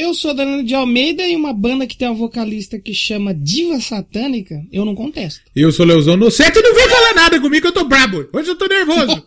Eu sou Danilo de Almeida e uma banda que tem uma vocalista que chama Diva Satânica, eu não contesto. Eu sou Leozão no set e não vem falar nada comigo eu tô brabo. Hoje eu tô nervoso. Tô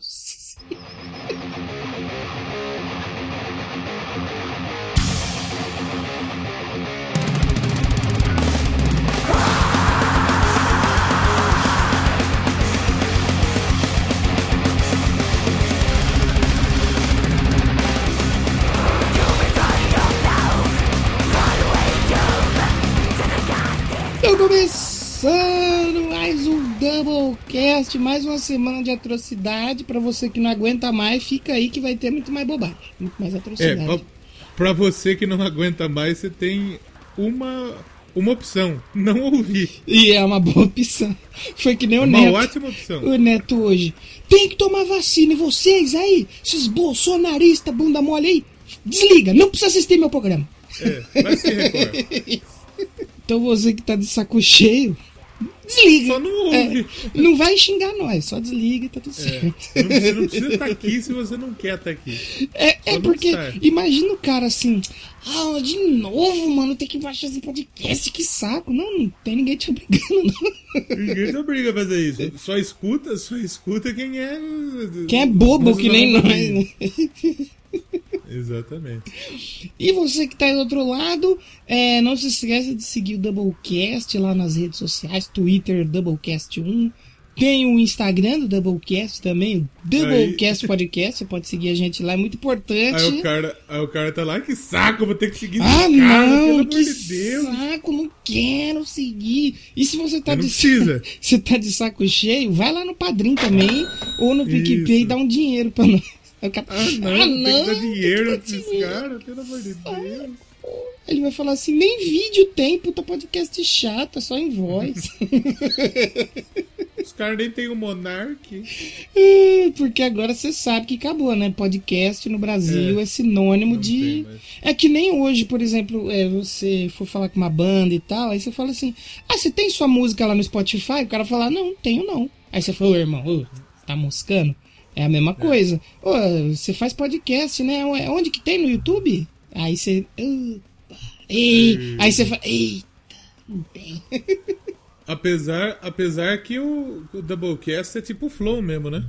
Doublecast, mais uma semana de atrocidade. Pra você que não aguenta mais, fica aí que vai ter muito mais bobagem, muito mais É, atrocidade. pra, pra você que não aguenta mais, você tem uma, uma opção. Não ouvir. E é uma boa opção. Foi que nem o Uma Neto. ótima opção. O Neto hoje. Tem que tomar vacina. E vocês aí, esses bolsonaristas, bunda mole aí, desliga. Não precisa assistir meu programa. É, vai se. Então você que tá de saco cheio, desliga. Só não ouve. É, não vai xingar nós, só desliga e tá tudo É, certo. não, você não precisa estar aqui se você não quer estar aqui. É, é porque, imagina o cara assim, ah, de novo, mano, tem que baixar esse podcast, que saco. Não, não tem ninguém te obrigando, não. Ninguém te obriga a fazer isso. Só escuta, só escuta quem é. Quem é bobo que nem nós, né? Exatamente. E você que tá aí do outro lado, é, não se esqueça de seguir o Doublecast lá nas redes sociais, Twitter Doublecast1. Tem o Instagram do Doublecast também, Doublecast Podcast. Você pode seguir a gente lá, é muito importante. Aí o cara, aí o cara tá lá, que saco, vou ter que seguir Ah, cara, não, pelo que de Deus. saco, não quero seguir. E se você tá de precisa. você tá de saco cheio, vai lá no Padrim também, ou no PicPay e dá um dinheiro pra nós. Ah, não, ah, tem que não, dar dinheiro tem que dar dinheiro. caras, pelo amor de Deus. Ele vai falar assim, nem vídeo tem, puta podcast chato, é só em voz. Os caras nem tem o Monark. É, Porque agora você sabe que acabou, né? Podcast no Brasil é, É, sinônimo de. É que nem hoje, por exemplo, é, você for falar com uma banda e tal, aí você fala assim: Ah, você tem sua música lá no Spotify? O cara fala: Não, tenho não. Aí você fala: Ô irmão, tá moscando? É a mesma coisa. Ô, você faz podcast, né? Onde que tem no YouTube? Aí você. "Ah, ei." Aí você fala: Eita, não tem. Apesar, apesar que o, o Doublecast é tipo flow mesmo, né?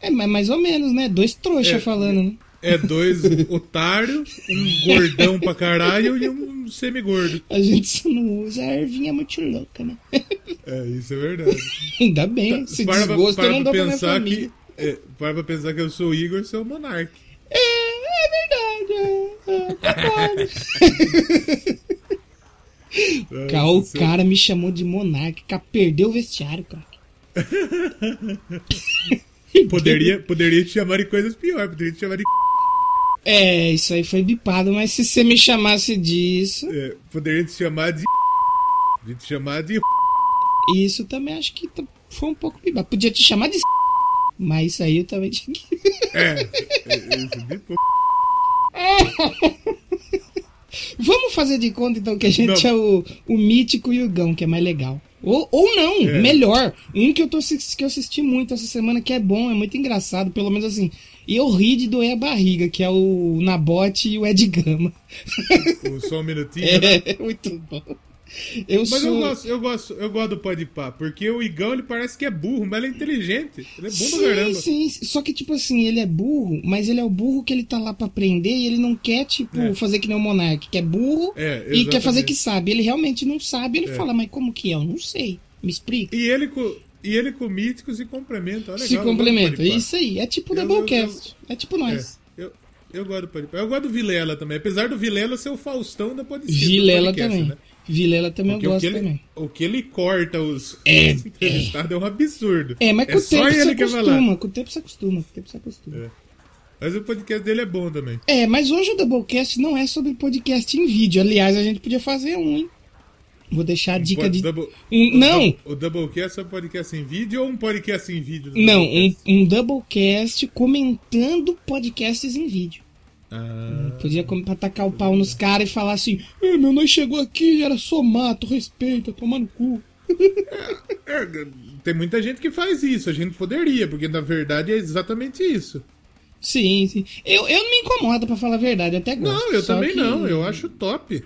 É, mas mais ou menos, né? Dois trouxa É, falando, né? É dois otários, um gordão pra caralho e um semigordo. A gente só não usa a ervinha muito louca, né? É, isso é verdade. Ainda bem, se Para desgosto para eu não dou pra minha família. que. É, para pra pensar que eu sou o Igor você é o Monark. É, é verdade, é, é, concordo. Cara, o Você- cara me chamou de monarca, cara, perdeu o vestiário, cara. Poderia, poderia te chamar de coisas piores, poderia te chamar de. É, isso aí foi bipado, mas se você me chamasse disso, é, poderia te chamar de. Poderia te chamar de. isso também acho que tá- foi um pouco bipado. Podia te chamar de mas isso aí eu também tinha que... É, é, é isso de pouco. Vamos fazer de conta então que a gente Não. é o, o mítico Yugão, que é mais legal. Ou, ou não, É. melhor. Um que eu, tô, que eu assisti muito essa semana, que é bom, é muito engraçado, pelo menos assim. E eu ri de doer a barriga, que é o Nabote e o Ed Gama. Só um minutinho. né? É, muito bom. Eu Mas sou. eu gosto, eu gosto, eu gosto do Podpah, porque o Igão ele parece que é burro, mas ele é inteligente. Ele é bom pra caramba. Sim, sim. Só que, tipo assim, ele é burro, mas ele é o burro que ele tá lá pra aprender e ele não quer, tipo, É. fazer que nem o Monark, que é burro É, e quer fazer que sabe. Ele realmente não sabe, ele É. fala, mas como que é? Eu não sei. Me explica. E ele com, e ele com o Mítico se complementa. Olha Se legal, complementa. Isso aí. É tipo o Eu- Doublecast. É tipo nós. É, eu, eu gosto do Podpah. Eu gosto do Vilela também. Apesar do Vilela ser o Faustão da podcast. Vilela também. né? Vilela também Porque eu o gosto ele, também. o que ele corta os, É, os entrevistados é. um absurdo. É, mas com o só tempo você acostuma. Com o tempo você acostuma. Com o tempo você acostuma. É. Mas o podcast dele é bom também. É, mas hoje o Doublecast não é sobre podcast em vídeo. Aliás, a gente podia fazer um, hein? Vou deixar a dica de. double- Um- o não! dou- O Doublecast é um podcast em vídeo ou um podcast em vídeo? Não, um, um Doublecast comentando podcasts em vídeo. Ah, Podia com- pra tacar o pau nos caras e falar assim: "Eh, meu, nós chegou aqui, era só mato, respeita, toma no cu. é, tem muita gente que faz isso. A gente poderia, porque na verdade é exatamente isso. Sim, sim. Eu, eu não me incomodo, pra falar a verdade, eu até gosto. Não, eu também que não, eu acho top.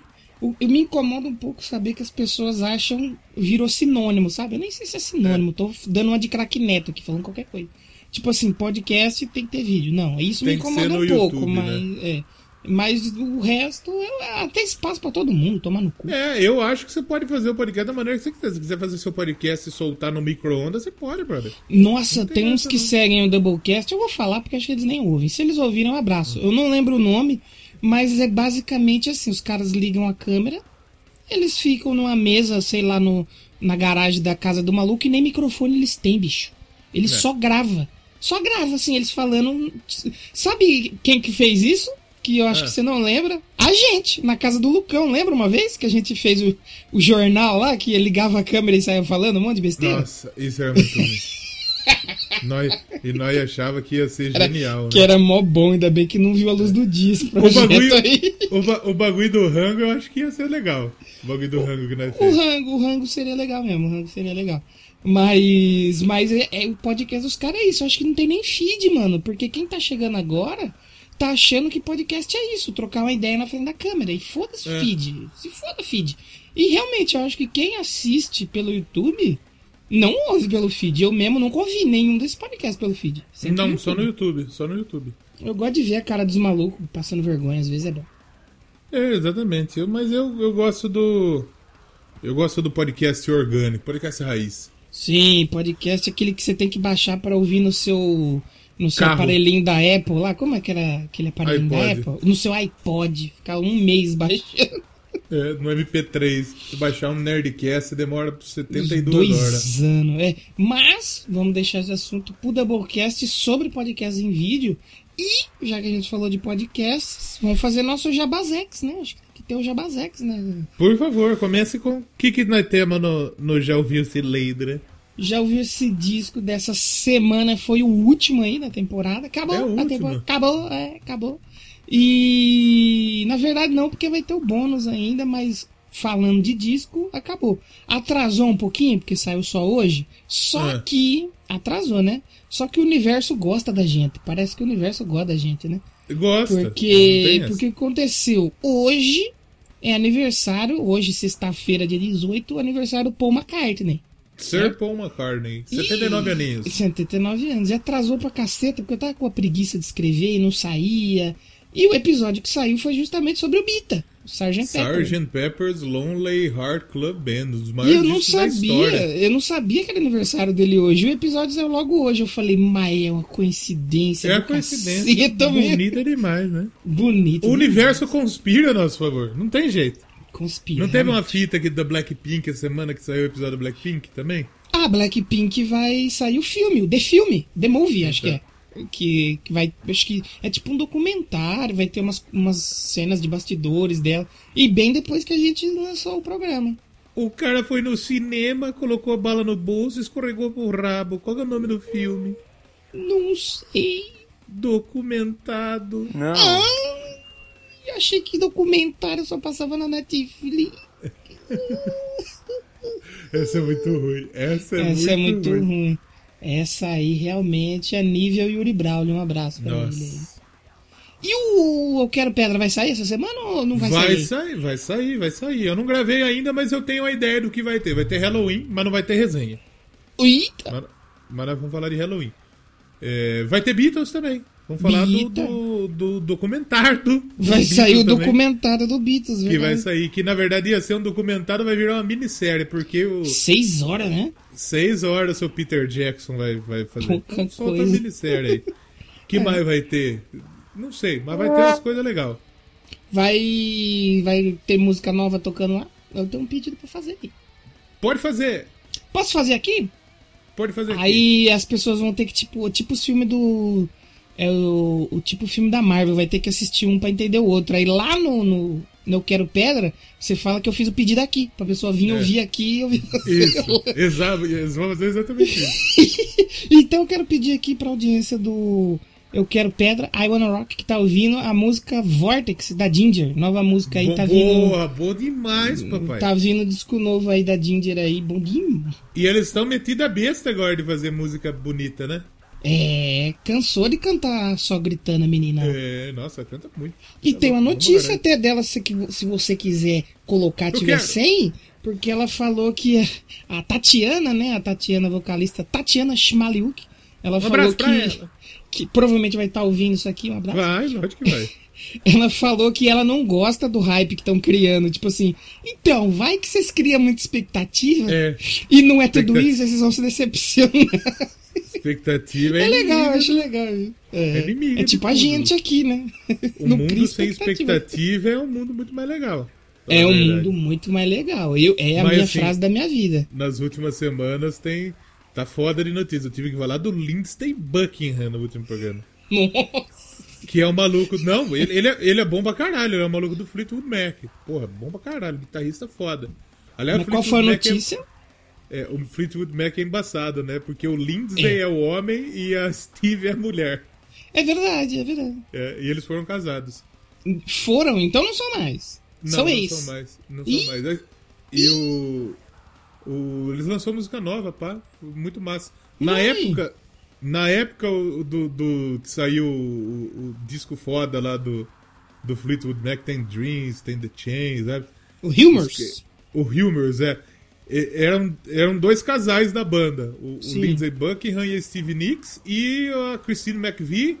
Eu me incomoda um pouco saber que as pessoas acham, virou sinônimo, sabe? Eu nem sei se é sinônimo, tô dando uma de craque neto aqui, falando qualquer coisa. Tipo assim, podcast tem que ter vídeo. Não, isso Tem me incomoda um no pouco, YouTube, mas. né? É. Mas o resto, é, tem espaço pra todo mundo, tomar no cu. É, eu acho que você pode fazer o podcast da maneira que você quiser. Se quiser fazer seu podcast e soltar no micro-ondas, você pode, brother. Nossa, tem tem uns que não. seguem o Doublecast, eu vou falar porque acho que eles nem ouvem. Se eles ouvirem, um abraço. Eu não lembro o nome, mas é basicamente assim: os caras ligam a câmera, eles ficam numa mesa, sei lá, no, na garagem da casa do maluco e nem microfone eles têm, bicho. Eles É. só grava. Só grava, assim, eles falando. Sabe quem que fez isso? Que eu acho É. que você não lembra. A gente, na casa do Lucão, lembra uma vez que a gente fez o, o jornal lá, que ligava a câmera e saia falando um monte de besteira? Nossa, isso era muito ruim. nós, e nós achava que ia ser genial, Que né? era mó bom, ainda bem que não viu a luz do dia esse O bagulho, aí. o, ba- o bagulho do rango eu acho que ia ser legal. O bagulho do rango que nós O fez. rango, o rango seria legal mesmo, o rango seria legal. Mas, mas é, é- o podcast dos caras é isso. Eu acho que não tem nem feed, mano. Porque quem tá chegando agora tá achando que podcast é isso, trocar uma ideia na frente da câmera. E foda-se É. feed. Se foda feed. E realmente, eu acho que quem assiste pelo YouTube não ouve pelo feed. Eu mesmo nunca ouvi nenhum desses podcasts pelo feed. Sempre Não, só no YouTube, só no YouTube. Eu gosto de ver a cara dos malucos passando vergonha, às vezes é bom. É, exatamente. Eu, mas eu, eu gosto do. Eu gosto do podcast orgânico, podcast raiz. Sim, podcast é aquele que você tem que baixar pra ouvir no seu no seu Carro. aparelhinho da Apple lá. Como é que era aquele aparelhinho da iPod. Apple? No seu iPod. Ficar um mês baixando. É, no MP3. Se baixar um Nerdcast, demora Uns 72 dois horas. anos. É. Mas, vamos deixar esse assunto pro Doublecast sobre podcast em vídeo. E, já que a gente falou de podcasts, vamos fazer nosso Jabazex, né? Acho que tem o Jabazex, né? Por favor, comece com o que, que nós temos no, no Já Ouviu-se Leidra. Já ouviu esse disco dessa semana? Foi o último aí da temporada. Acabou É a temporada. Acabou, é, acabou. E na verdade não, porque vai ter o bônus ainda, mas falando de disco, acabou. Atrasou um pouquinho, porque saiu só hoje. Só É. que. Atrasou, né? Só que o universo gosta da gente. Parece que o universo gosta da gente, né? Gosta. Porque, porque aconteceu hoje é aniversário, hoje sexta-feira, dia 18, aniversário do Paul McCartney. Sir Paul McCartney, 79 Ih, aninhos. 79 anos. E atrasou pra caceta, porque eu tava com a preguiça de escrever e não saía. E o episódio que saiu foi justamente sobre o Bita, Sgt. Pepper. Sgt. Pepper's Lonely Heart Club Band, um dos E maiores eu não sabia, eu não sabia que era aniversário dele hoje. O episódio saiu logo hoje. Eu falei, mas é uma coincidência. É a do coincidência bonita demais, né? Bonito. O universo conspira a nosso favor, não tem jeito. Conspira. Não teve uma fita aqui da Blackpink essa semana que saiu o episódio da Blackpink também? Ah, Blackpink vai sair o filme, o The Filme, The Movie, acho que é. Que, que vai. Acho que é tipo um documentário, vai ter umas, umas cenas de bastidores dela. E bem depois que a gente lançou o programa. O cara foi no cinema, colocou a bala no bolso, escorregou pro rabo. Qual é o nome do filme? Não sei. Documentado. Não. Ah, eu achei que documentário só passava na Netflix. Essa é muito ruim. Essa é Essa muito, é muito ruim. ruim. Essa aí realmente é nível Yuri Braulio. Um abraço pra ele. Nossa. E o Eu Quero Pedra vai sair essa semana ou não vai, Vai sair? sair, vai sair, vai sair. Eu não gravei ainda, mas eu tenho a ideia do que vai ter. Vai ter Halloween, mas não vai ter resenha. Eita! Mas, mas nós vamos falar de Halloween. É, vai ter Beatles também. Vamos falar do, do, do documentário do. Vai do sair o também, documentário do Beatles, Que verdade. vai sair, que na verdade ia ser um documentário, vai virar uma minissérie, porque o Seis horas, né? seis horas o Peter Jackson vai, vai fazer. Pouca Então, solta coisa. a minissérie aí. que mais vai ter? Não sei, mas vai ter umas coisas legais. Vai. Vai ter música nova tocando lá. Eu tenho um pedido pra fazer aí. Pode fazer, Posso fazer aqui? pode fazer aqui. Aí as pessoas vão ter que, tipo, tipo os filmes do. É o, o tipo filme da Marvel, vai ter que assistir um pra entender o outro. Aí lá no, no, no Eu Quero Pedra, você fala que eu fiz o pedido aqui. Pra pessoa vir É. ouvir aqui e ouvir. Isso, exato, eles vão fazer exatamente isso. então eu quero pedir aqui pra audiência do Eu Quero Pedra, I Wanna Rock, que tá ouvindo a música Vortex da Ginger. Nova música aí, tá vindo. Boa, boa demais, papai. Tá vindo disco novo aí da Ginger aí, bom demais. E eles estão metidos a besta agora de fazer música bonita, né? É, cansou de cantar só gritando a menina. É, nossa, canta muito. E Tá tem uma notícia até dela, se, que- se você quiser colocar, tiver quero. sem, porque ela falou que a, Tatiana, né, a Tatiana vocalista, Tatiana Schmaliuk, ela Um falou que, ela. que provavelmente vai estar ouvindo isso aqui, um abraço. Vai, lógico que vai. Ela falou que ela não gosta do hype que estão criando, tipo assim, então, vai que vocês criam muita expectativa É, e não é tudo isso, vocês vão se decepcionar. expectativa é, É legal, acho legal. É, É inimigo é tipo a gente aqui, né? O Não mundo cria sem expectativa é um mundo muito mais legal. É um verdade. mundo muito mais legal. Eu, é a Mas, minha assim, frase da minha vida. Nas últimas semanas tem. Tá foda de notícia. Eu tive que falar do Lindsay Buckingham no último programa. Nossa. Que é um maluco. Não, ele, ele, é, ele é bom pra caralho. Ele é um maluco do Fleetwood Mac. Porra, bom pra caralho. Guitarrista foda. Aliás, Mas o qual foi a é- notícia? É, o Fleetwood Mac é embaçado, né? Porque o Lindsay É. é. o homem e a Steve é a mulher. É verdade, é verdade. É, e eles foram casados. Foram, então não são mais. Não, são não ex. são mais. Não são mais. E o, o. Eles lançou música nova, pá. Muito massa. Na época. Na época do, do que saiu o, o disco foda lá do, do Fleetwood Mac, tem Dreams, tem The Chains, sabe? O Humors. O Humors, é. Eram, eram dois casais da banda. O, o Sim. Lindsay Buckingham e Steve Nicks e a Christine McVie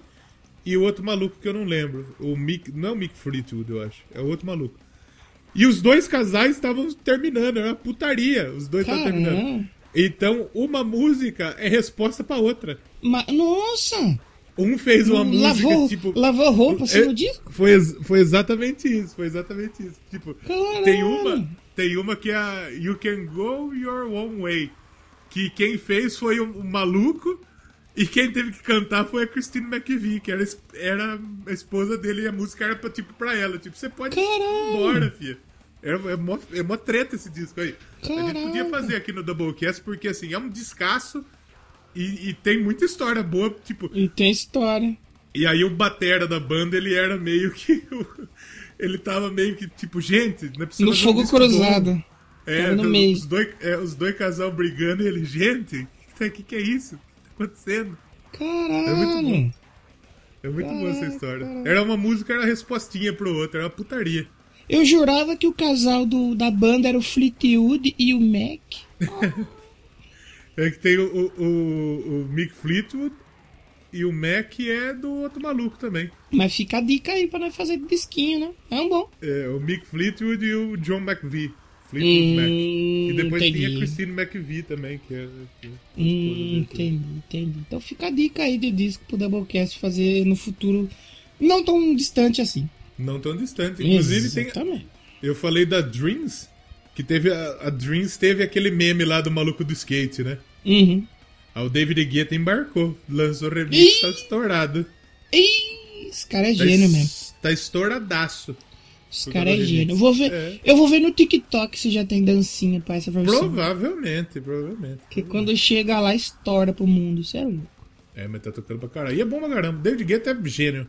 e o outro maluco que eu não lembro. O Mick, não é o Mick Fleetwood, eu acho. É o outro maluco. E os dois casais estavam terminando, era uma putaria. Os dois estavam terminando. Caramba. Então, uma música é resposta pra outra. Ma- Nossa! Um fez uma música, lavou, tipo. lavou roupa assim É, no disco? Foi, foi exatamente isso, foi exatamente isso. Tipo, Caralho. tem uma, tem uma que é a You Can Go Your Own Way. Que quem fez foi um, um maluco e quem teve que cantar foi a Christine McVie, que era, era a esposa dele e a música era pra, tipo, pra ela. Tipo, você pode ir embora, filha. É, é, mó, é mó treta esse disco aí. A gente podia fazer aqui no Doublecast, porque assim, é um descasso e, e tem muita história boa, tipo, E tem história. e aí o batera da banda, ele era meio que. Ele tava meio que, tipo, gente, não é preciso No um fogo cruzado. bom. É, no meio. Os dois, é, os dois casal brigando e ele, gente, o que, que, é isso? O que tá acontecendo? Caralho. É muito bom. É muito boa essa história. caraca. Era uma música, era respostinha pro outro, era uma putaria. Eu jurava que o casal do, da banda era o Fleetwood e o Mac. É que tem o, o, o, o Mick Fleetwood e o Mac é do outro maluco também. Mas fica a dica aí pra nós fazer disquinho, né? É um bom. É, o Mick Fleetwood e o John McVie. Fleetwood Mac. Hum, E depois tem a entendi. Christine McVie também, que é. que é Hum, entendi, entendi. Então fica a dica aí de disco pro Doublecast fazer no futuro não tão distante assim. Não tão distante. Inclusive, tem, Exatamente. eu falei da Dreams, que teve. A, a Dreams teve aquele meme lá do maluco do skate, né? Uhum. Aí o David Guetta embarcou, lançou remix, Ih! tá estourado. Ih, esse cara é Tá, gênio es- mesmo. Tá estouradaço. Esse cara é gênio. vou ver, É. eu vou ver no TikTok se já tem dancinha pra essa versão. Provavelmente, provavelmente. Porque quando chega lá, estoura pro mundo. Sério. É, mas tá tocando pra caralho. E é bom pra caramba. David Guetta é gênio.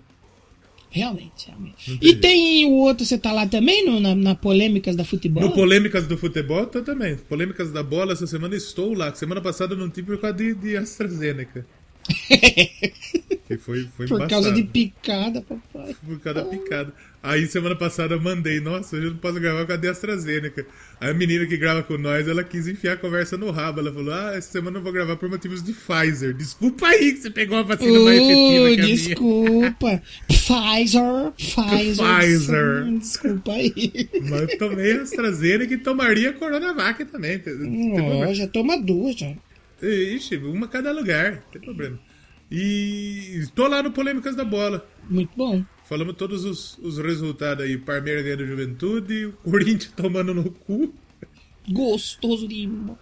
Realmente, realmente. E tem o outro, você tá lá também no, na, na Polêmicas da Futebol? No Polêmicas do Futebol, tô também. Polêmicas da Bola, essa semana estou lá. Semana passada não tive por causa de, de AstraZeneca. Foi, foi Por causa de picada, papai. Por causa da picada. Aí semana passada eu mandei, nossa, hoje eu não posso gravar causa de AstraZeneca. Aí a menina que grava com nós, ela quis enfiar a conversa no rabo. Ela falou, ah, essa semana eu não vou gravar por motivos de Pfizer. Desculpa aí que você pegou a vacina mais efetiva Uh, que a minha. desculpa. Pfizer, Pfizer. Pfizer. Desculpa aí. Mas eu tomei AstraZeneca e tomaria Coronavac também. Ó, já toma duas já. Ixi, uma cada lugar, não tem problema. E tô lá no Polêmicas da Bola. Muito bom. Falamos todos os, os resultados aí. Parmeira ganhando Juventude, o Corinthians tomando no cu, Gostoso de. Não,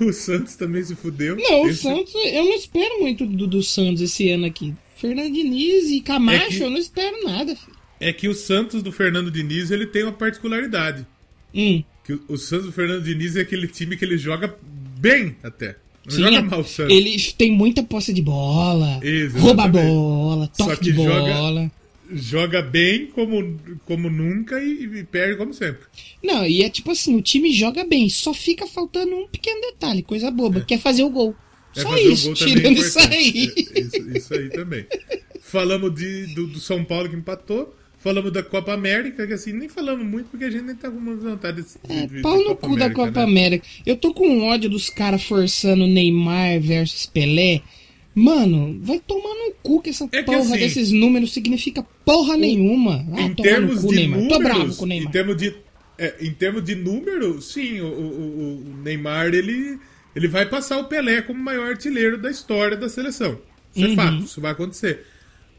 o, o Santos também se fudeu. o Esse- Santos, eu não espero muito do, do Santos esse ano aqui. Fernando Diniz e Camacho, É que- eu não espero nada, filho. É que o Santos do Fernando Diniz ele tem uma particularidade. Hum. Que o, o Santos do Fernando Diniz é aquele time que ele joga bem até. Sim, joga é- mal o Santos. ele tem muita posse de bola, rouba a bola, toque que de joga- bola. Joga bem como, como nunca e, e perde como sempre. Não, e é tipo assim, o time joga bem, só fica faltando um pequeno detalhe, coisa boba, que é fazer o gol. É, Só isso, é tirando isso aí. É, Isso, isso aí também. Falamos de, do, do São Paulo que empatou. Falamos da Copa América, que assim, nem falamos muito porque a gente nem tá com muita vontade de, É, de- de pau no Copa cu da América, Copa né? América. Eu tô com ódio dos caras forçando Neymar versus Pelé. Mano, vai tomar no cu que essa É que porra assim, desses números significa porra nenhuma. Vai em termos cu, de Neymar. números, Tô bravo com o em Neymar. termos de é, em termos de número, sim, o, o- o Neymar ele ele vai passar o Pelé como o maior artilheiro da história da seleção. Isso Uhum. é fato, isso vai acontecer.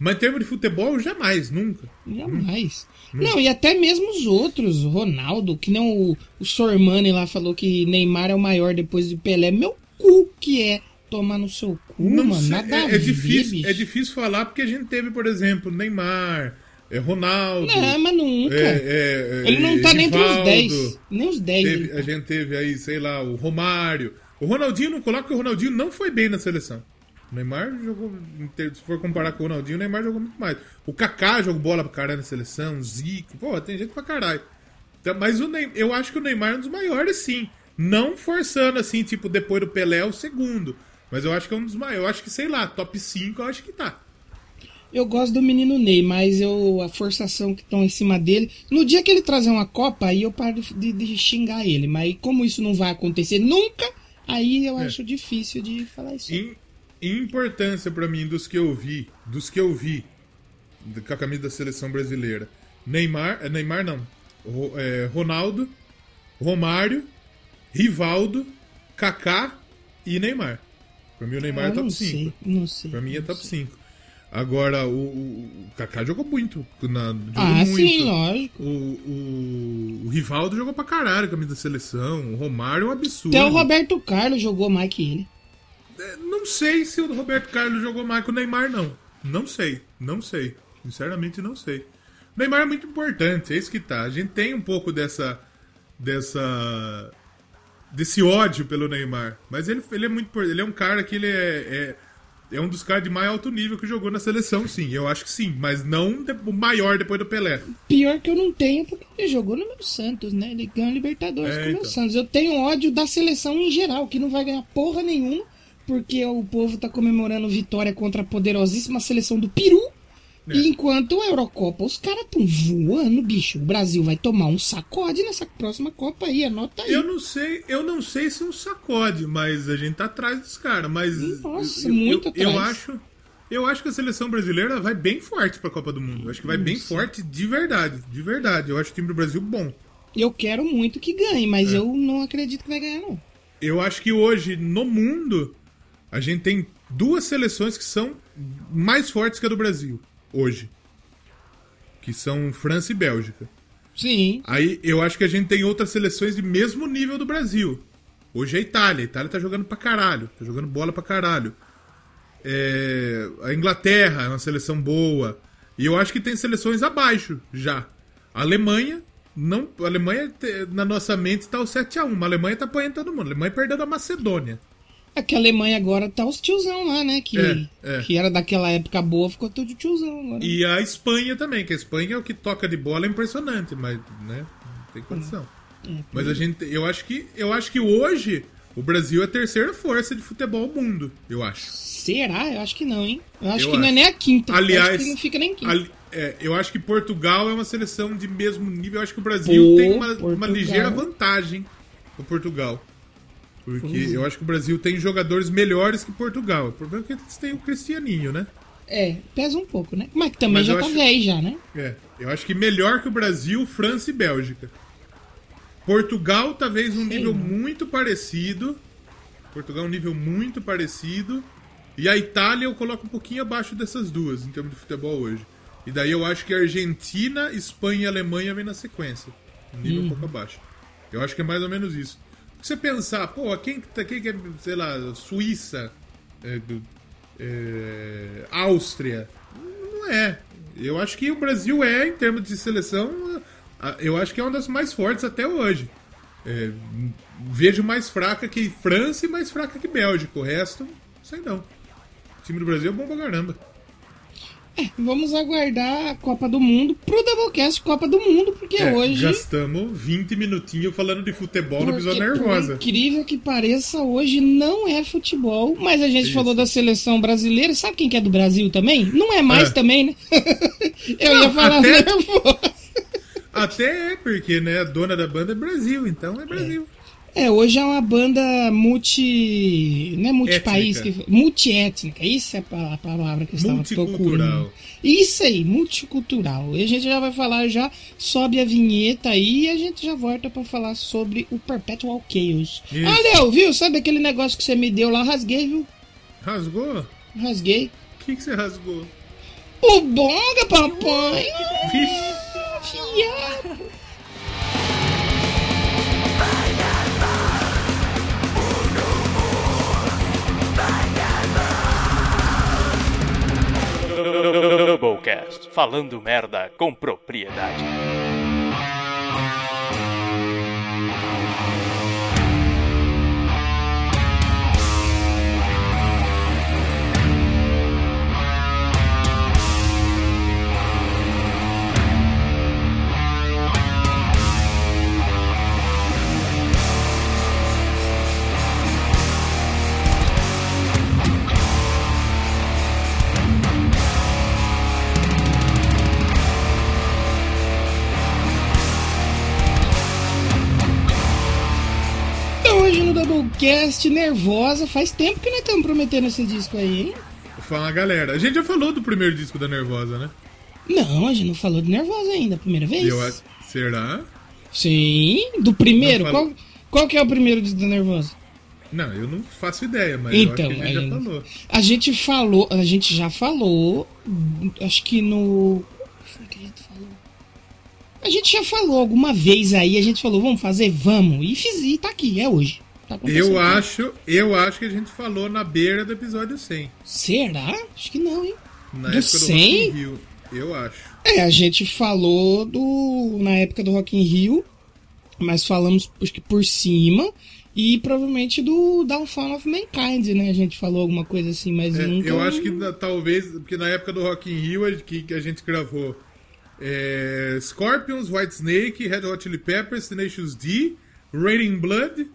Mas em termos de futebol, jamais, nunca. Jamais. Hum. Não, e até mesmo os outros, Ronaldo, que não o, o Sormani lá falou que Neymar é o maior depois de Pelé. Meu cu que é tomar no seu cu, Não mano. sei, Nada é, é difícil, bicho. é difícil falar porque a gente teve, por exemplo, Neymar, é, Ronaldo. Não, mas nunca. é, é, Ele não tá nem entre os Rivaldo, 10. Nem os 10. teve- a gente teve aí, sei lá, o Romário. O Ronaldinho não coloca que o Ronaldinho não foi bem na seleção. O Neymar jogou, se for comparar com o Ronaldinho, o Neymar jogou muito mais. O Kaká jogou bola pra caralho na seleção, o Zico, pô, tem gente pra caralho. Então, Mas o Ney- eu acho que o Neymar é um dos maiores, sim. Não forçando assim, tipo, depois do Pelé é o segundo. Mas eu acho que é um dos maiores. Eu acho que, sei lá, top 5 eu acho que tá. Eu gosto do menino Ney, mas eu a forçação que estão em cima dele. No dia que ele trazer uma Copa, aí eu paro de, de xingar ele. Mas como isso não vai acontecer nunca, aí eu É. acho difícil de falar isso. Em, em importância pra mim dos que eu vi, dos que eu vi com a camisa da seleção brasileira. Neymar, é, Neymar não. É, Ronaldo, Romário, Rivaldo, Kaká e Neymar. Pra mim o Neymar Ah, é top não 5. sei, não sei. Pra mim é top 5. Agora, o, o, o Kaká jogou muito. Na, jogou Ah, muito. sim, lógico. O, o, o Rivaldo jogou pra caralho a camisa da seleção. O Romário é um absurdo. Até o Roberto Carlos jogou mais que ele. É, Não sei se o Roberto Carlos jogou mais que o Neymar, não. Não sei, não sei. Sinceramente, não sei. O Neymar é muito importante, é isso que tá. A gente tem um pouco dessa. dessa. desse ódio pelo Neymar. Mas ele, ele é muito. Ele é um cara que ele é. é, é um dos caras de mais alto nível que jogou na seleção, sim. Eu acho que sim, mas não o maior depois do Pelé. Pior que eu não tenho, porque ele jogou no meu Santos, né? Ele ganhou Libertadores É, com o meu então. Santos. Eu tenho ódio da seleção em geral, que não vai ganhar porra nenhuma, porque o povo tá comemorando vitória contra a poderosíssima seleção do Peru. É. E enquanto a Eurocopa, os caras tão voando, bicho. O Brasil vai tomar um sacode nessa próxima Copa aí, anota aí. Eu não sei, eu não sei se um sacode, mas a gente tá atrás dos caras, mas Nossa, eu, muito eu, eu atrás. acho, eu acho que a seleção brasileira vai bem forte pra Copa do Mundo. Eu acho que vai bem forte de verdade, de verdade. Eu acho o time do Brasil bom. Eu quero muito que ganhe, É. mas eu não acredito que vai ganhar, não. Eu acho que hoje no mundo a gente tem duas seleções que são mais fortes que a do Brasil hoje, que são França e Bélgica. Sim. Aí eu acho que a gente tem outras seleções de mesmo nível do Brasil. Hoje é a Itália. A Itália tá jogando pra caralho. Tá jogando bola pra caralho. É, A Inglaterra é uma seleção boa. E eu acho que tem seleções abaixo já. A Alemanha. Não, a Alemanha, na nossa mente, tá o 7x1. A Alemanha tá apanhando todo mundo. A Alemanha perdeu da Macedônia. É que a Alemanha agora tá os tiozão lá, né? Que, É, é. que era daquela época boa, ficou tudo tiozão agora. E a Espanha também, que a Espanha é o que toca de bola é impressionante, mas, né, não tem condição. Mas a gente, eu acho que, eu acho que hoje o Brasil é a terceira força de futebol do mundo, eu acho. Será? Eu acho que não, hein? Eu acho Eu que não é acho. nem a quinta. Aliás, acho não fica nem quinta. Ali- é, eu acho que Portugal é uma seleção de mesmo nível. Eu acho que o Brasil Pô, tem uma, uma ligeira vantagem com Portugal. Porque é. eu acho que o Brasil tem jogadores melhores que Portugal. O problema é que eles têm o Cristianinho, né? É, pesa um pouco, né? Mas que também Mas já tá acho- velho já, né? É, eu acho que melhor que o Brasil, França e Bélgica. Portugal, talvez um Sei nível não. muito parecido. Portugal, um nível muito parecido. E a Itália eu coloco um pouquinho abaixo dessas duas, em termos de futebol hoje. E daí eu acho que a Argentina, Espanha e Alemanha vem na sequência. Um nível um pouco abaixo. Eu acho que é mais ou menos isso. Você pensar, pô, quem, que tá- quem que é, sei lá, Suíça, é, é, Áustria, não é. Eu acho que o Brasil é, em termos de seleção, eu acho que é uma das mais fortes até hoje. É, vejo mais fraca que França e mais fraca que Bélgica. O resto, sei não. O time do Brasil é bom pra caramba. Vamos aguardar a Copa do Mundo pro Doublecast Copa do Mundo, porque É, hoje. Gastamos 20 minutinhos falando de futebol no episódio por nervosa. incrível que pareça, hoje não é futebol, mas a gente Isso. falou da seleção brasileira. Sabe quem que é do Brasil também? Não é mais É. também, né? Eu Não, ia falar até-. Até é, porque né, a dona da banda é Brasil, então é Brasil. É, hoje é uma banda multi. Não é multipaís, multiétnica. Isso é a pa- a palavra que eu estava Multicultural. procurando. Isso aí, multicultural. E a gente já vai falar já, sobe a vinheta aí e a gente já volta pra falar sobre o Perpetual Chaos. Isso. Ah, Léo, viu? Sabe aquele negócio que você me deu lá? Rasguei, viu? Rasgou? Rasguei. O que, que você rasgou? O bonga, papai! Vixe. Doublecast, falando merda com propriedade. No Doublecast, nervosa, faz tempo que nós estamos prometendo esse disco aí, hein? Fala galera, a gente já falou do primeiro disco da Nervosa, né? Não, a gente não falou de nervosa ainda, a primeira vez. Eu. Será? Sim, do primeiro. Qual, qual que é o primeiro disco da nervosa? Não, eu não faço ideia, mas Então, acho que a gente já falou. A gente falou, a gente já falou, acho que no. Qual foi que a gente falou? A gente já falou alguma vez aí, a gente falou, vamos fazer? Vamos. E fiz, e tá aqui, é hoje. Tá. Eu acho, eu acho que a gente falou na beira do episódio 100. Será? Acho que não, hein? Na Do época do 100? Rock in Rio. Eu acho. É, a gente falou do. na época do Rock in Rio, mas falamos acho que por cima. E provavelmente do Downfall of Mankind, né? A gente falou alguma coisa assim, mas É, nunca. eu acho que talvez, porque na época do Rock in Rio que, que a gente gravou é, Scorpions, White Snake, Red Hot Chili Peppers, Tenacious D, Raining Blood,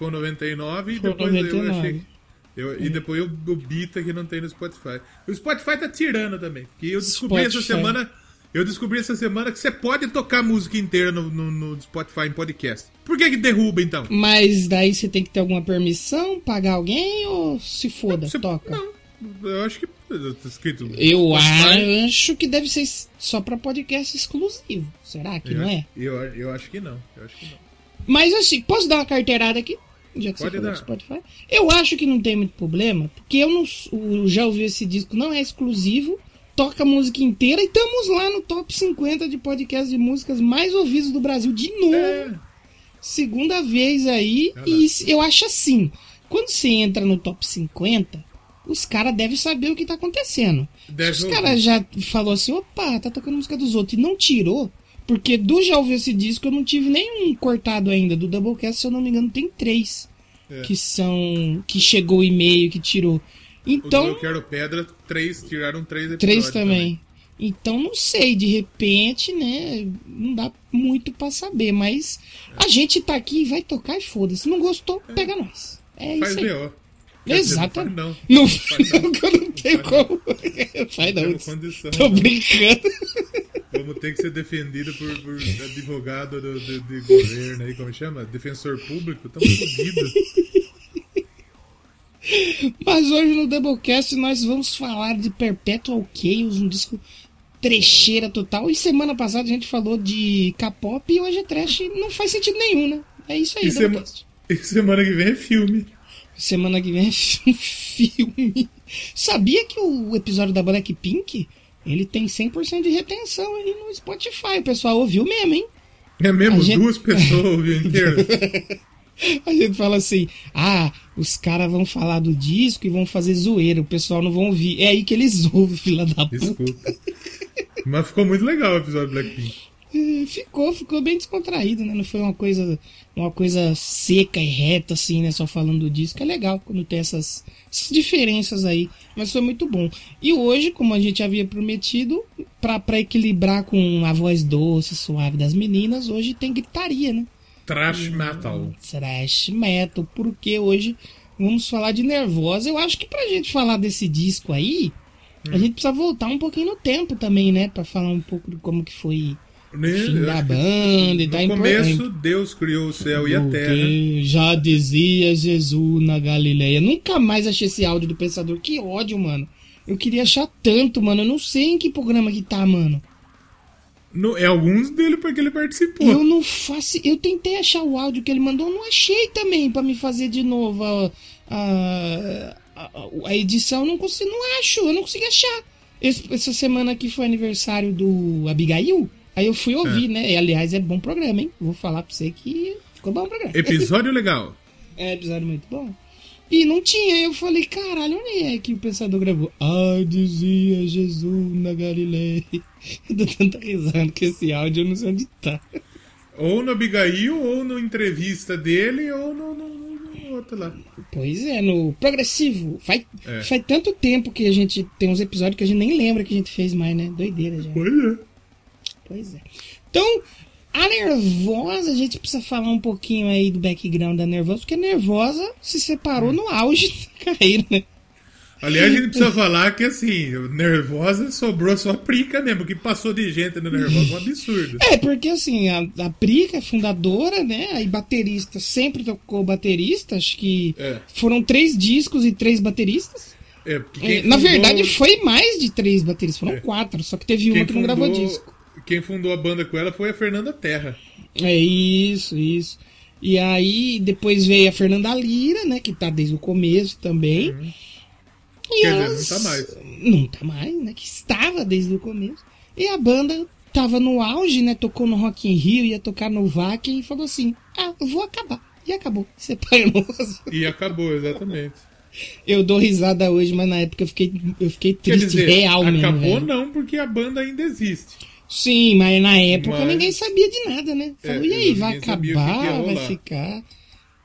foi 99, e depois eu 99. achei... eu- e depois eu, o Bita que não tem no Spotify. O Spotify tá tirando também, porque eu descobri essa Spotify. semana... Eu descobri essa semana que você pode tocar música inteira no, no- no Spotify em podcast. Por que que derruba, então? Mas daí você tem que ter alguma permissão, pagar alguém ou se foda, Você- toca? Não, eu acho que tá escrito... Eu Spotify. acho que deve ser só pra podcast exclusivo. Será que Eu, não é? Eu, eu acho que não. Eu acho que não. Mas assim, posso dar uma carteirada aqui? Já que Pode você falou do Spotify. Eu acho que não tem muito problema, porque eu não o, já ouvi esse disco, não é exclusivo, toca a música inteira e estamos lá no top 50 de podcast de músicas mais ouvidos do Brasil de novo. É, Segunda vez aí, É e eu acho assim, quando você entra no top 50, os caras devem saber o que tá acontecendo. Deve Se os caras já falou assim, opa, tá tocando música dos outros e não tirou, porque do já ouviu esse disco eu não tive nenhum cortado ainda, do Doublecast, se eu não me engano, tem três É. que são, que chegou o e-mail, que tirou. Então, Eu Quero Pedra, três, tiraram três. Três também. Então não sei, de repente, né? Não dá muito pra saber, mas a gente tá aqui e vai tocar e foda-se. Não gostou, pega nós. É Faz isso aí. B.O. Exatamente. Não, Não, Faz não, que eu não tenho como. Faz não. Tô brincando. Vamos ter que ser defendido por, por advogado do, de, de governo aí, como chama? Defensor público? Estamos fodidos. Mas hoje no Doublecast nós vamos falar de Perpetual Chaos, um disco trecheira total. E semana passada a gente falou de K-pop e hoje é trash. Não faz sentido nenhum, né? É isso aí, E, sema- e semana que vem é filme. Semana que vem é um filme. Sabia que o episódio da Blackpink ele tem 100% de retenção aí no Spotify. O pessoal ouviu mesmo, hein? É mesmo? Gente- Duas pessoas ouviram inteiro. A gente fala assim: ah, os caras vão falar do disco e vão fazer zoeira, o pessoal não vão ouvir. É aí que eles ouvem, fila da puta. Desculpa. Mas ficou muito legal o episódio do Blackpink. Ficou, ficou bem descontraído, né? Não foi uma coisa, uma coisa seca e reta, assim, né? Só falando do disco. É legal quando tem essas, essas diferenças aí. Mas foi muito bom. E hoje, como a gente havia prometido, pra equilibrar com a voz doce, suave das meninas, hoje tem gritaria, né? Trash metal. Thrash metal, porque hoje vamos falar de Nervosa. Eu acho que pra gente falar desse disco aí, a gente precisa voltar um pouquinho no tempo também, né? Pra falar um pouco de como que foi Né? da que banda e No da começo, Deus criou o céu e a terra. Já dizia Jesus na Galileia. Nunca mais achei esse áudio do Pensador. Que ódio, mano. Eu queria achar tanto, mano. Eu não sei em que programa que tá, mano. No, é alguns dele porque ele participou. Eu não faço. Eu tentei achar o áudio que ele mandou, não achei também pra me fazer de novo a, a, a, a edição. Não consigo, não acho, eu não consegui achar. Esse- essa semana aqui foi aniversário do Abigail. Aí eu fui ouvir, né? E, aliás, é bom programa, hein? Vou falar pra você que ficou bom o programa. Episódio legal. É, episódio muito bom. E não tinha, eu falei, caralho, onde é que o pensador gravou? Ah, dizia Jesus na Galileia. Eu dou tanta risada com esse áudio, eu não sei onde tá. Ou no Abigail, ou no entrevista dele, ou no, no- no- no outro lá. Pois é, no progressivo. Faz, É. faz tanto tempo que a gente tem uns episódios que a gente nem lembra que a gente fez mais, né? Doideira já. Pois é. Pois é. Então, a Nervosa, a gente precisa falar um pouquinho aí do background da Nervosa, porque a Nervosa se separou no auge da carreira, né? Aliás, a gente precisa falar que assim, Nervosa sobrou só a prica mesmo, que passou de gente no Nervosa, um absurdo. É, porque assim, a, a Prica é fundadora, né? Aí baterista sempre tocou baterista, acho que É. foram três discos e três bateristas. É, É, Na fundou- verdade, foi mais de três bateristas, foram É. quatro, só que teve uma quem que não gravou disco. Quem fundou a banda com ela foi a Fernanda Terra. É isso, isso. E aí depois veio a Fernanda Lira, né? Que tá desde o começo também. E Quer dizer, não tá mais. Não tá mais, né? Que estava desde o começo. E a banda tava no auge, né? Tocou no Rock in Rio, ia tocar no VAC e falou assim: Ah, eu vou acabar. E acabou. Separou-nos. E acabou, exatamente. Eu dou risada hoje, mas na época eu fiquei, eu fiquei triste dizer, real mesmo. acabou velho. não, porque a banda ainda existe. Sim, mas na época Mas- ninguém sabia de nada, né? Falou, É, e aí, vai o que que acabar, vai rolar." ficar.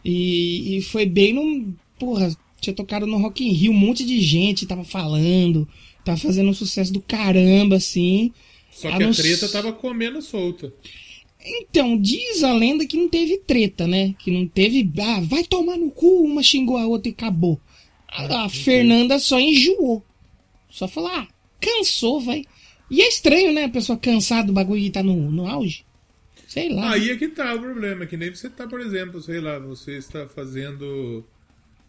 E, e foi bem no. Porra, tinha tocado no Rock in Rio, um monte de gente tava falando, tava fazendo um sucesso do caramba, assim. Só Ah, que a não treta tava comendo solta. Então, diz a lenda que não teve treta, né? Que não teve. Ah, vai tomar no cu, uma xingou a outra e acabou. A, a Fernanda só enjoou. Só falou, ah, cansou, vai. E é estranho, né? A pessoa cansar do bagulho e tá no, no auge. Sei lá. Aí é que tá o problema, que nem você tá, por exemplo, sei lá, você está fazendo.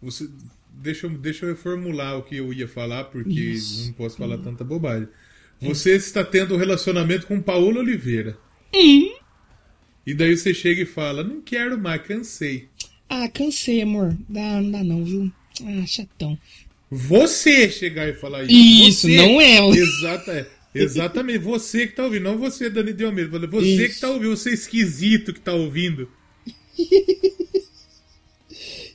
Você, deixa, eu, deixa eu reformular o que eu ia falar, porque Isso. não posso falar tanta bobagem. Você está tendo um relacionamento com Paulo Oliveira. Hum. E daí você chega e fala, não quero mais, cansei. Ah, cansei, amor. Dá, não dá não, viu? Ah, chatão. Você chegar e falar isso. Isso, Você- não ela. Exata, é. Exatamente, você que tá ouvindo, não você, Dani de Almeida. Você Isso. que tá ouvindo, você esquisito que tá ouvindo.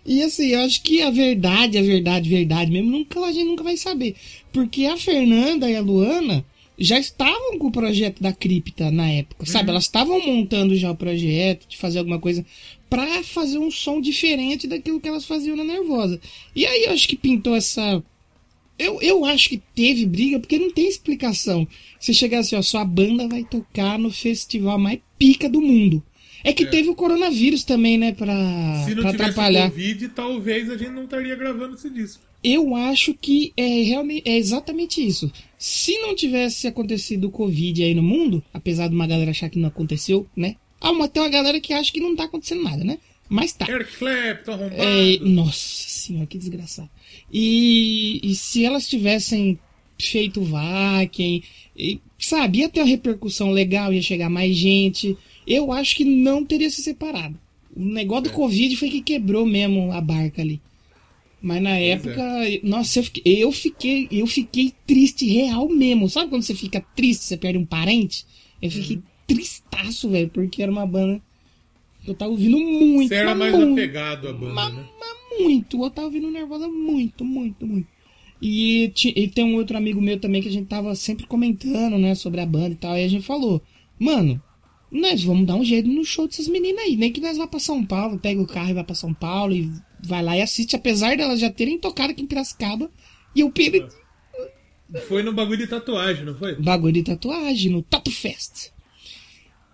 E assim, eu acho que a verdade, a verdade, verdade mesmo, nunca, a gente nunca vai saber. Porque a Fernanda e a Luana já estavam com o projeto da cripta na época, sabe? Elas estavam montando já o projeto de fazer alguma coisa pra fazer um som diferente daquilo que elas faziam na Nervosa. E aí eu acho que pintou essa. Eu, eu acho que teve briga porque não tem explicação. Você chegar assim, ó, sua banda vai tocar no festival mais pica do mundo. É que teve o coronavírus também, né, pra, Se não pra tivesse atrapalhar. Covid, talvez a gente não estaria gravando esse disco. Eu acho que é realmente é exatamente isso. Se não tivesse acontecido o Covid aí no mundo, apesar de uma galera achar que não aconteceu, né? Ah, uma, tem uma galera que acha que não tá acontecendo nada, né? Mas tá. Eric Clapton arrombado. É, nossa senhora, que desgraçado. E, e se elas tivessem feito Vaken, sabe, ia ter uma repercussão legal, ia chegar mais gente. Eu acho que não teria se separado. O negócio do É. Covid foi que quebrou mesmo a barca ali. Mas na época, nossa, eu fiquei, eu fiquei, eu fiquei triste real mesmo. Sabe quando você fica triste, você perde um parente? Eu fiquei Uhum. tristaço, velho, porque era uma banda que eu tava ouvindo muito. Você era mais muito. apegado à banda, Mas, né? mas muito, eu tava ouvindo nervosa muito, muito, muito. E, e tem um outro amigo meu também que a gente tava sempre comentando, né, sobre a banda e tal. Aí a gente falou, mano, nós vamos dar um jeito no show dessas meninas aí. Nem que nós vá pra São Paulo, pega o carro e vai pra São Paulo e vai lá e assiste, apesar delas já terem tocado aqui em Piracicaba. E eu pedi Foi no bagulho de tatuagem, não foi? bagulho de tatuagem, no Tattoo Fest.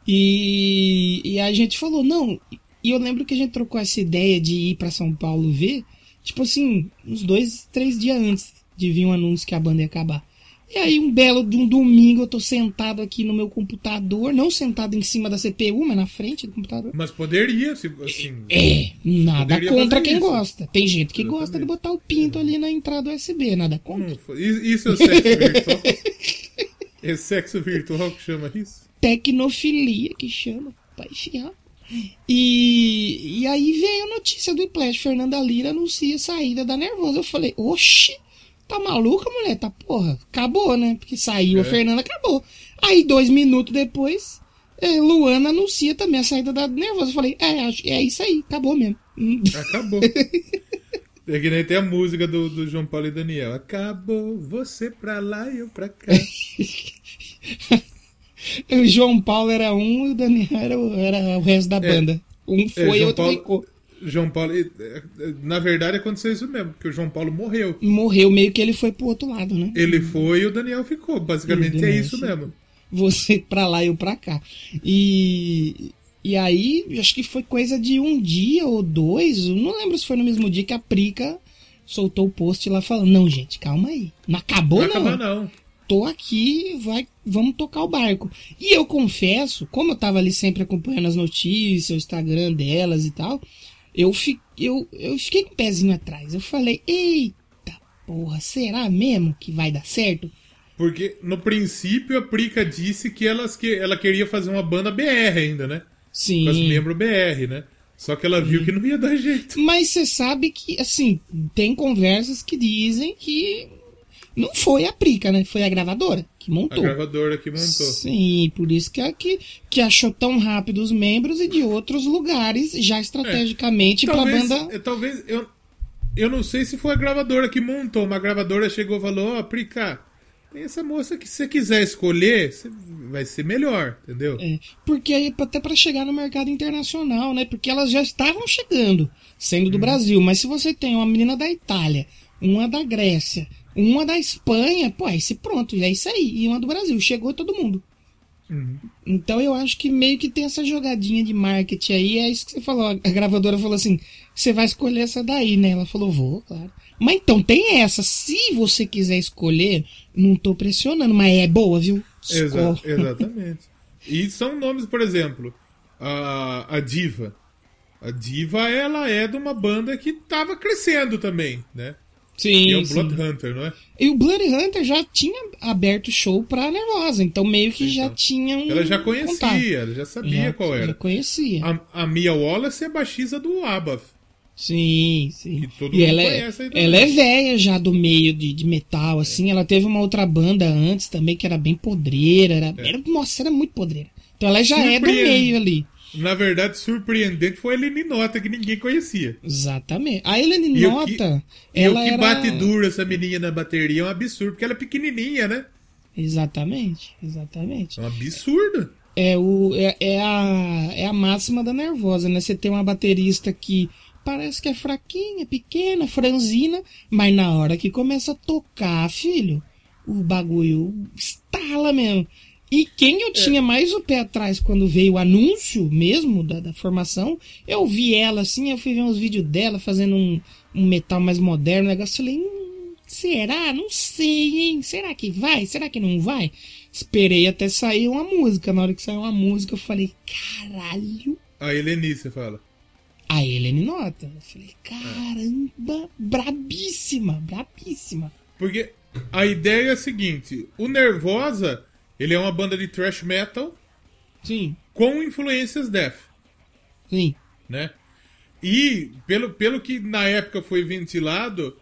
E, e a gente falou, não. E eu lembro que a gente trocou essa ideia de ir pra São Paulo ver, tipo assim, uns dois, três dias antes de vir um anúncio que a banda ia acabar. E aí, um belo de um domingo, eu tô sentado aqui no meu computador, não sentado em cima da CPU, mas na frente do computador. Mas poderia, se, assim. É, nada Poderia contra quem isso. gosta. Tem gente que gosta de Exatamente. botar o pinto ali na entrada USB, nada contra. I- Isso é o sexo virtual? É sexo virtual que chama isso? tecnofilia que chama, vai enfiar. E, e aí veio a notícia do Whiplash, Fernanda Lira anuncia a saída da Nervosa. Eu falei, oxi, tá maluca, mulher? Tá porra, acabou, né? Porque saiu a É. Fernanda, acabou. Aí, dois minutos depois, eh, Luana anuncia também a saída da Nervosa. Eu falei, é, é isso aí, acabou mesmo. Acabou. É que nem tem a música do, do João Paulo e Daniel. Acabou, você pra lá e eu pra cá. O João Paulo era um e o Daniel era, o- era o resto da banda. Um É, foi e João outro Paulo- ficou. João Paulo. é, é, Na verdade aconteceu isso mesmo, porque o João Paulo morreu. Morreu meio que ele foi pro outro lado, né? Ele foi e o Daniel ficou. Basicamente o é Daniel isso ficou. mesmo. você pra lá e eu pra cá. E, e aí, acho que foi coisa de um dia ou dois, não lembro se foi no mesmo dia que a Prica soltou o post lá falando: Não, gente, calma aí. Não acabou, Não não. acabar, não. Tô aqui, vai, vamos tocar o barco. E eu confesso, como eu tava ali sempre acompanhando as notícias, o Instagram delas e tal, eu, fi, eu, eu fiquei com o pezinho atrás. Eu falei: Eita porra, será mesmo que vai dar certo? Porque no princípio a Prica disse que, elas que ela queria fazer uma banda BR ainda, né? Sim. Com as membros BR, né? Só que ela viu que não ia dar jeito. Mas você sabe que, assim, tem conversas que dizem que não foi a Prica, né? Foi a gravadora que A montou. gravadora que montou. Sim, por isso que, é que, que achou tão rápido os membros e de outros lugares, já estrategicamente, pra talvez, banda. eh, talvez eu, eu não sei se foi a gravadora que montou, mas a gravadora chegou e falou: Ó, Prica, tem essa moça que se você quiser escolher, vai ser melhor, entendeu? É, porque aí, até para chegar no mercado internacional, né? Porque elas já estavam chegando, sendo do Brasil. Mas se você tem uma menina da Itália, uma da Grécia, uma da Espanha, pô, aí se pronto, é isso aí. E uma do Brasil, chegou todo mundo. Uhum. Então eu acho que meio que tem essa jogadinha de marketing aí, é isso que você falou. A gravadora falou assim: você vai escolher essa daí, né? Ela falou, vou, claro. Mas então tem essa. Se você quiser escolher, não tô pressionando, mas é boa, viu? Exa- exatamente. E são nomes, por exemplo, a, a Diva. A Diva, ela é de uma banda que tava crescendo também, né? Sim, E é o sim. Blood Hunter, não é? E o Bloody Hunter já tinha aberto show pra Nervosa, então meio que já Então, tinha um Ela já conhecia, contato. ela já sabia Já- qual Já era. conhecia. A, a Mia Wallace é baixista do Abath. Sim, sim. E ela é, ela é velha já do meio de, de metal, assim. Ela teve uma outra banda antes também que era bem podreira. Era, era- nossa, era muito podreira. Então ela já é do meio ali. Na verdade, surpreendente foi a Eline Nota, que ninguém conhecia. Exatamente. A Helene E o Nota, que, e ela o que era... bate duro essa menina na bateria é um absurdo, porque ela é pequenininha, né? Exatamente, exatamente. É um absurdo. É, o, é, é a, é a máxima da nervosa, né? Você tem uma baterista que parece que é fraquinha, pequena, franzina, mas na hora que começa a tocar, filho, o bagulho estala mesmo. E quem eu tinha mais o pé atrás quando veio o anúncio mesmo da, da formação, eu vi ela assim, eu fui ver uns vídeos dela fazendo um, um metal mais moderno, um negócio, falei, hum, será? Não sei, hein? Será que vai? Será que não vai? Esperei até sair uma música. Na hora que saiu uma música, eu falei, caralho. A Eleni, você fala. A Helene nota. Eu falei, caramba, brabíssima, brabíssima. Porque a ideia é a seguinte: o Nervosa, ele é uma banda de thrash metal Sim, com influências death, sim. né? E pelo, pelo que na época foi ventilado,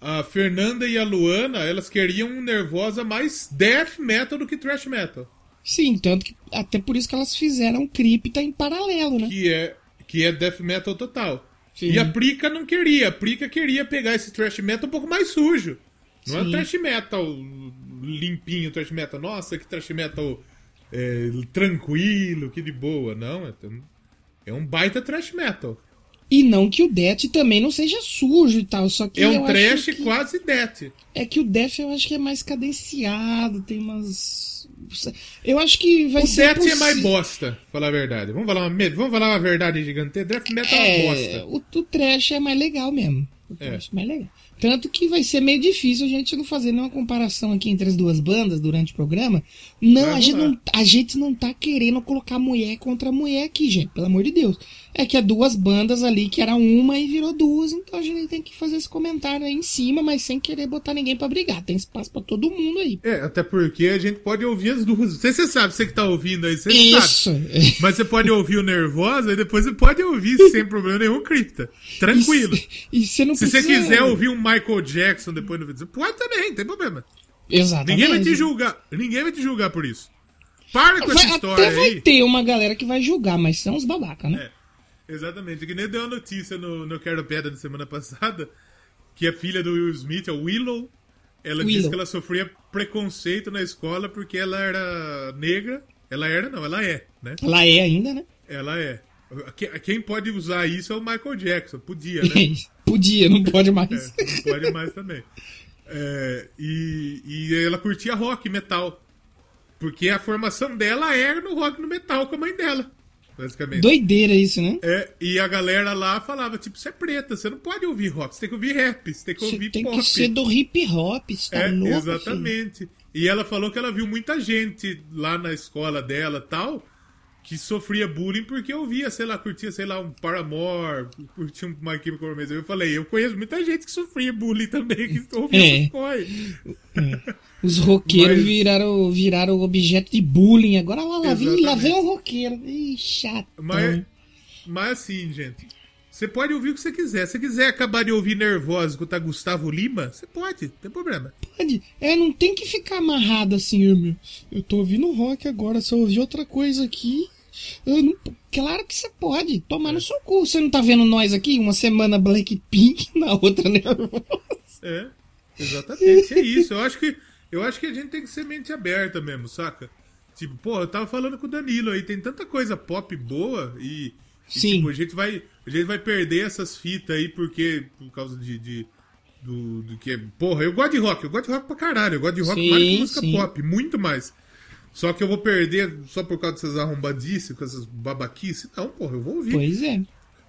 a Fernanda e a Luana, elas queriam um Nervosa mais death metal do que thrash metal, Sim, tanto que até por isso que elas fizeram Cripta em paralelo, né? que é que é death metal total. Sim. E a Prica não queria, a Prica queria pegar esse thrash metal um pouco mais sujo. Não é Sim. thrash metal limpinho, thrash metal. Nossa, que thrash metal é, tranquilo, que de boa. Não, é, é um baita trash metal. E não que o Death também não seja sujo e tal, só que. É um trash que- quase death. É que o Death eu acho que é mais cadenciado, tem umas. Eu acho que vai O ser. death é mais bosta, falar a verdade. Vamos falar uma, vamos falar uma verdade gigante. Death metal é uma É, bosta. o, o trash é mais legal mesmo. O É. trash é mais legal. Tanto que vai ser meio difícil a gente não fazer nenhuma comparação aqui entre as duas bandas durante o programa. Não, a gente não, a gente não tá querendo colocar mulher contra mulher aqui, gente. Pelo amor de Deus. É que é duas bandas ali que era uma e virou duas, então a gente tem que fazer esse comentário aí em cima, mas sem querer botar ninguém pra brigar. Tem espaço pra todo mundo aí. É, até porque a gente pode ouvir as duas. Você, você sabe, você que tá ouvindo aí, você sabe. Isso. Mas você pode ouvir o Nervosa e depois você pode ouvir sem problema nenhum Cripta. Tranquilo. E você não Se você precisa- quiser ouvir um Michael Jackson depois no vídeo, você pode também, não tem problema. Exatamente. Ninguém vai te julgar. Ninguém vai te julgar por isso. Para com essa Vai- história até vai aí. ter uma galera que vai julgar, mas são os babaca, né? É, exatamente. Que nem deu a notícia no, no Quero Pedra da semana passada que a filha do Will Smith, a Willow, ela disse Willow. que ela sofria preconceito na escola porque ela era negra. Ela era, não, ela é, né? Ela é ainda, né? Ela é. Que- Quem pode usar isso é o Michael Jackson. Podia, né? Podia, não pode mais. É, não pode mais também. É, e, e ela curtia rock, metal. Porque a formação dela era no rock no metal com a mãe dela, basicamente. Doideira isso, né? É, e a galera lá falava, tipo, você é preta, você não pode ouvir rock, você tem que ouvir rap, você tem que Você ouvir tem pop. que ser do hip hop, você tá É, louco, filho? exatamente. E ela falou que ela viu muita gente lá na escola dela tal que sofria bullying porque ouvia, sei lá, curtia, sei lá, um Paramore, curtia um My Chemical Romance. Eu falei, eu conheço muita gente que sofria bullying também, que ouvia É. coisas. Os roqueiros Mas- viraram, viraram objeto de bullying. Agora lá, lá, vem, lá vem um roqueiro. Ih, chato. Mas, mas assim, gente, você pode ouvir o que você quiser. Se você quiser acabar de ouvir Nervosa escutar Gustavo Lima, você pode, não tem problema. Pode. É, não tem que ficar amarrado assim, "Ah, meu. Eu tô ouvindo rock agora, se eu ouvir outra coisa aqui. Eu. Claro que você pode. Tomar no seu cu. Você não tá vendo nós aqui? Uma semana Blackpink, na outra nervosa. É, exatamente, é isso. Eu acho que eu acho que a gente tem que ser mente aberta mesmo, saca? Tipo, porra, eu tava falando com o Danilo aí, tem tanta coisa pop boa e, e, Sim. tipo, a gente vai a gente vai perder essas fitas aí porque por causa de, de- do, do que, porra, eu gosto de rock, eu gosto de rock pra caralho, eu gosto de rock Sim, mais que música sim. pop, muito mais. Só que eu vou perder só por causa dessas arrombadices, com essas babaquices. Não, porra, eu vou ouvir. Pois é.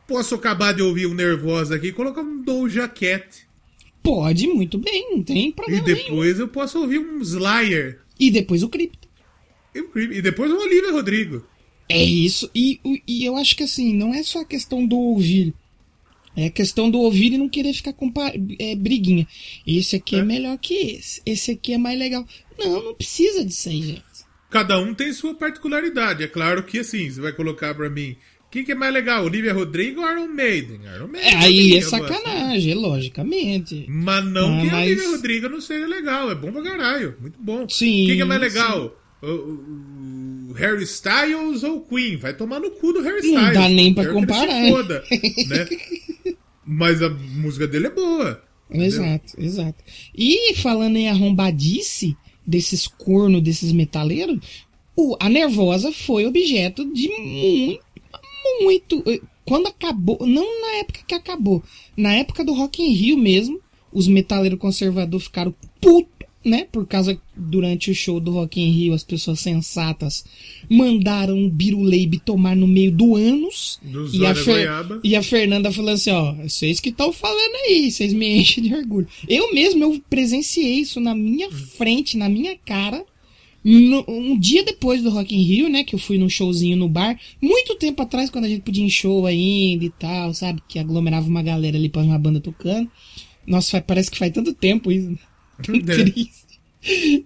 Posso acabar de ouvir um Nervosa aqui e colocar um Doja Cat. Pode, muito bem. Não tem E problema nenhum. depois eu posso ouvir um Slayer. E depois o Crypto. E. E depois o Olivia Rodrigo. É isso. E, e eu acho que assim, não é só a questão do ouvir. É a questão do ouvir e não querer ficar com é, briguinha. Esse aqui é. É. melhor que esse. Esse aqui é mais legal. Não, não precisa disso aí, gente. Cada um tem sua particularidade. É claro que assim, você vai colocar pra mim. Quem que é mais legal, Olivia Rodrigo ou Iron Maiden? Iron Maiden. É, aí é gosto. sacanagem, logicamente. Mas não Ah, que mas- Olivia Rodrigo não seja legal. É bom pra caralho. Muito bom. Sim, Quem que é mais legal? O, o- o Harry Styles ou Queen? Vai tomar no cu do Harry Não Styles. dá nem pra comparar. foda, né? Mas a música dele é boa. entendeu? Exato, exato. E falando em arrombadice desses cornos, desses metaleiros, o, a Nervosa foi objeto de muito, muito. eh, Quando acabou, não na época que acabou, na época do Rock in Rio mesmo, os metaleiros conservadores ficaram putos, né? Por causa, durante o show do Rock in Rio, as pessoas sensatas mandaram o Biruleibe tomar no meio do ânus. Do E a, Fer- e a Fernanda falando assim, ó, vocês que estão falando aí, vocês me enchem de orgulho. Eu mesmo, eu presenciei isso na minha frente, na minha cara, no- um dia depois do Rock in Rio, né, que eu fui num showzinho no bar, muito tempo atrás, quando a gente podia ir em show ainda e tal, sabe, que aglomerava uma galera ali pra uma banda tocando. Nossa, parece que faz tanto tempo isso. Né? Tão É. triste.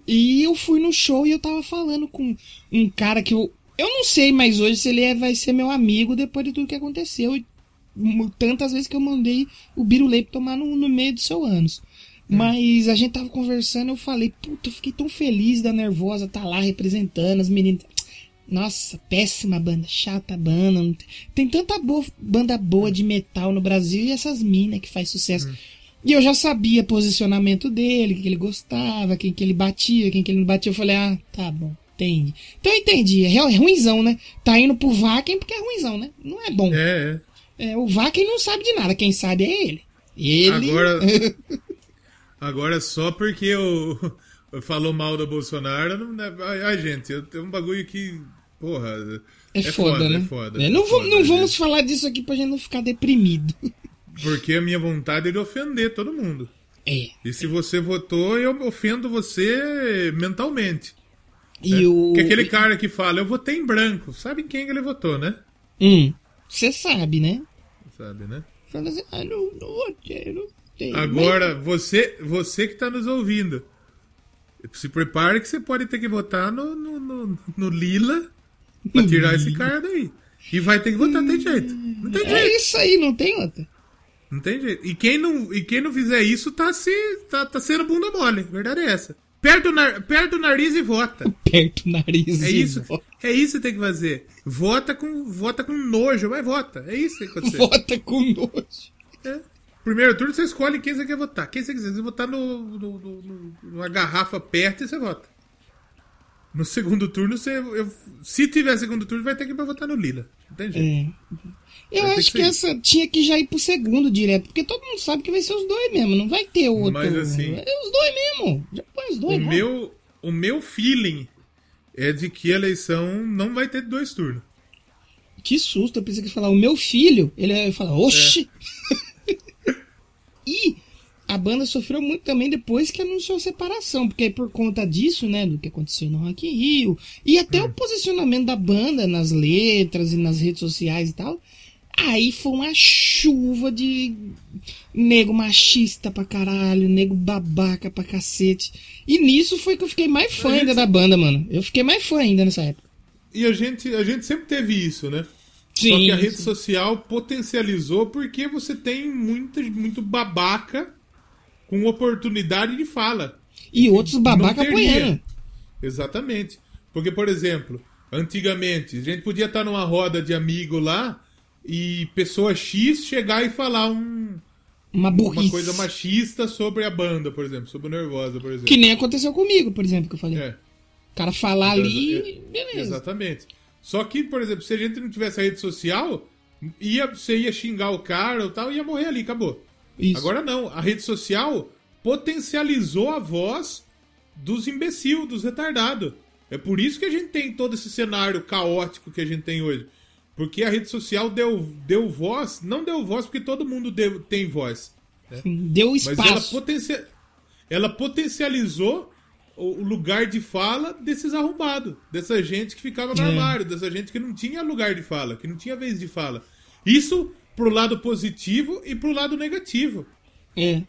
E eu fui no show e eu tava falando com um cara que eu. Eu não sei mais hoje se ele é- vai ser meu amigo depois de tudo que aconteceu. E tantas vezes que eu mandei o Biruleibe tomar no, no meio do seu ânus. Mas a gente tava conversando, eu falei, puta, eu fiquei tão feliz da Nervosa tá lá representando as meninas. Nossa, péssima banda, chata banda. tem- Tem tanta boa, banda boa de metal no Brasil e essas minas que faz sucesso. E eu já sabia posicionamento dele, que ele gostava, quem que ele batia, quem que ele não batia. Eu falei, ah, tá bom, Entendi. Então eu entendi. É, é ruimzão, né? Tá indo pro Vaken porque é ruimzão, né? Não é bom. É, é. É, o Vaken não sabe de nada. Quem sabe é ele. Ele. Agora, agora só porque eu, eu falou mal do Bolsonaro, não, né? ai, gente, eu tenho um bagulho que, porra, É, foda, né? é foda. É, não é vamos- foda, não vamos falar disso aqui pra gente não ficar deprimido. Porque a minha vontade é de ofender todo mundo. É. E se você votou, eu ofendo você mentalmente. E né? o. Porque aquele cara que fala, eu votei em branco, sabe em quem que ele votou, né? Hum. Você sabe, né? Sabe, né? Fala assim, ah, não, não votei, não tem. Agora, você, você que está nos ouvindo, se prepare que você pode ter que votar no, no, no, no Lila pra tirar esse cara daí. E vai ter que votar, tem jeito. Não tem É jeito. isso aí, não tem outra. Não tem jeito. E quem não, e quem não fizer isso tá, se, tá, tá sendo bunda mole. Verdade é essa. Perde o, nar, perde o nariz e vota. Perto o nariz. É e isso. vo- É isso que tem que fazer. Vota com, vota com nojo, mas vota. É isso que tem que acontecer. Vota com nojo. É. Primeiro turno você escolhe quem você quer votar. Quem você quiser. Você votar no, no- no- no- numa garrafa perto e você vota. No segundo turno, você, eu- se tiver segundo turno, vai ter que ir pra votar no Lila. Jeito. É. Eu Vai acho que que essa tinha que já ir pro segundo direto, porque todo mundo sabe que vai ser os dois mesmo, não vai ter outro. Mas, assim, é os dois mesmo. Já põe os dois. O vai. meu, o meu feeling é de que a eleição não vai ter dois turnos. Que susto, eu pensei que ia falar, o meu filho, ele ia falar, oxi! e a banda sofreu muito também depois que anunciou a separação, porque por conta disso, né, do que aconteceu no Rock in Rio, e até o posicionamento da banda nas letras e nas redes sociais e tal, aí foi uma chuva de nego machista pra caralho, nego babaca pra cacete. E nisso foi que eu fiquei mais fã gente- ainda da banda, mano. Eu fiquei mais fã ainda nessa época. E a gente, a gente sempre teve isso, né? Só Sim, que a rede sim. social potencializou porque você tem muita, muito babaca com oportunidade de fala. E outros babaca apoiando. Exatamente. Porque, por exemplo, antigamente, a gente podia estar numa roda de amigo lá e pessoa X chegar e falar um- Uma burrice. uma coisa machista sobre a banda, por exemplo, sobre o Nervosa, por exemplo. Que nem aconteceu comigo, por exemplo, que eu falei. É, O cara falar ali, É, beleza. exatamente. Só que, por exemplo, se a gente não tivesse a rede social, ia, você ia xingar o cara ou tal, ia morrer ali, acabou. Isso. Agora não, a rede social potencializou a voz dos imbecil, dos retardados. É por isso que a gente tem todo esse cenário caótico que a gente tem hoje. Porque a rede social deu, deu voz, não deu voz porque todo mundo deu- tem voz. Deu Mas ela, espaço. potencia- ela potencializou o o lugar de fala desses arrombados, dessa gente que ficava no É. armário, dessa gente que não tinha lugar de fala, que não tinha vez de fala. Isso pro lado positivo e pro lado negativo. É.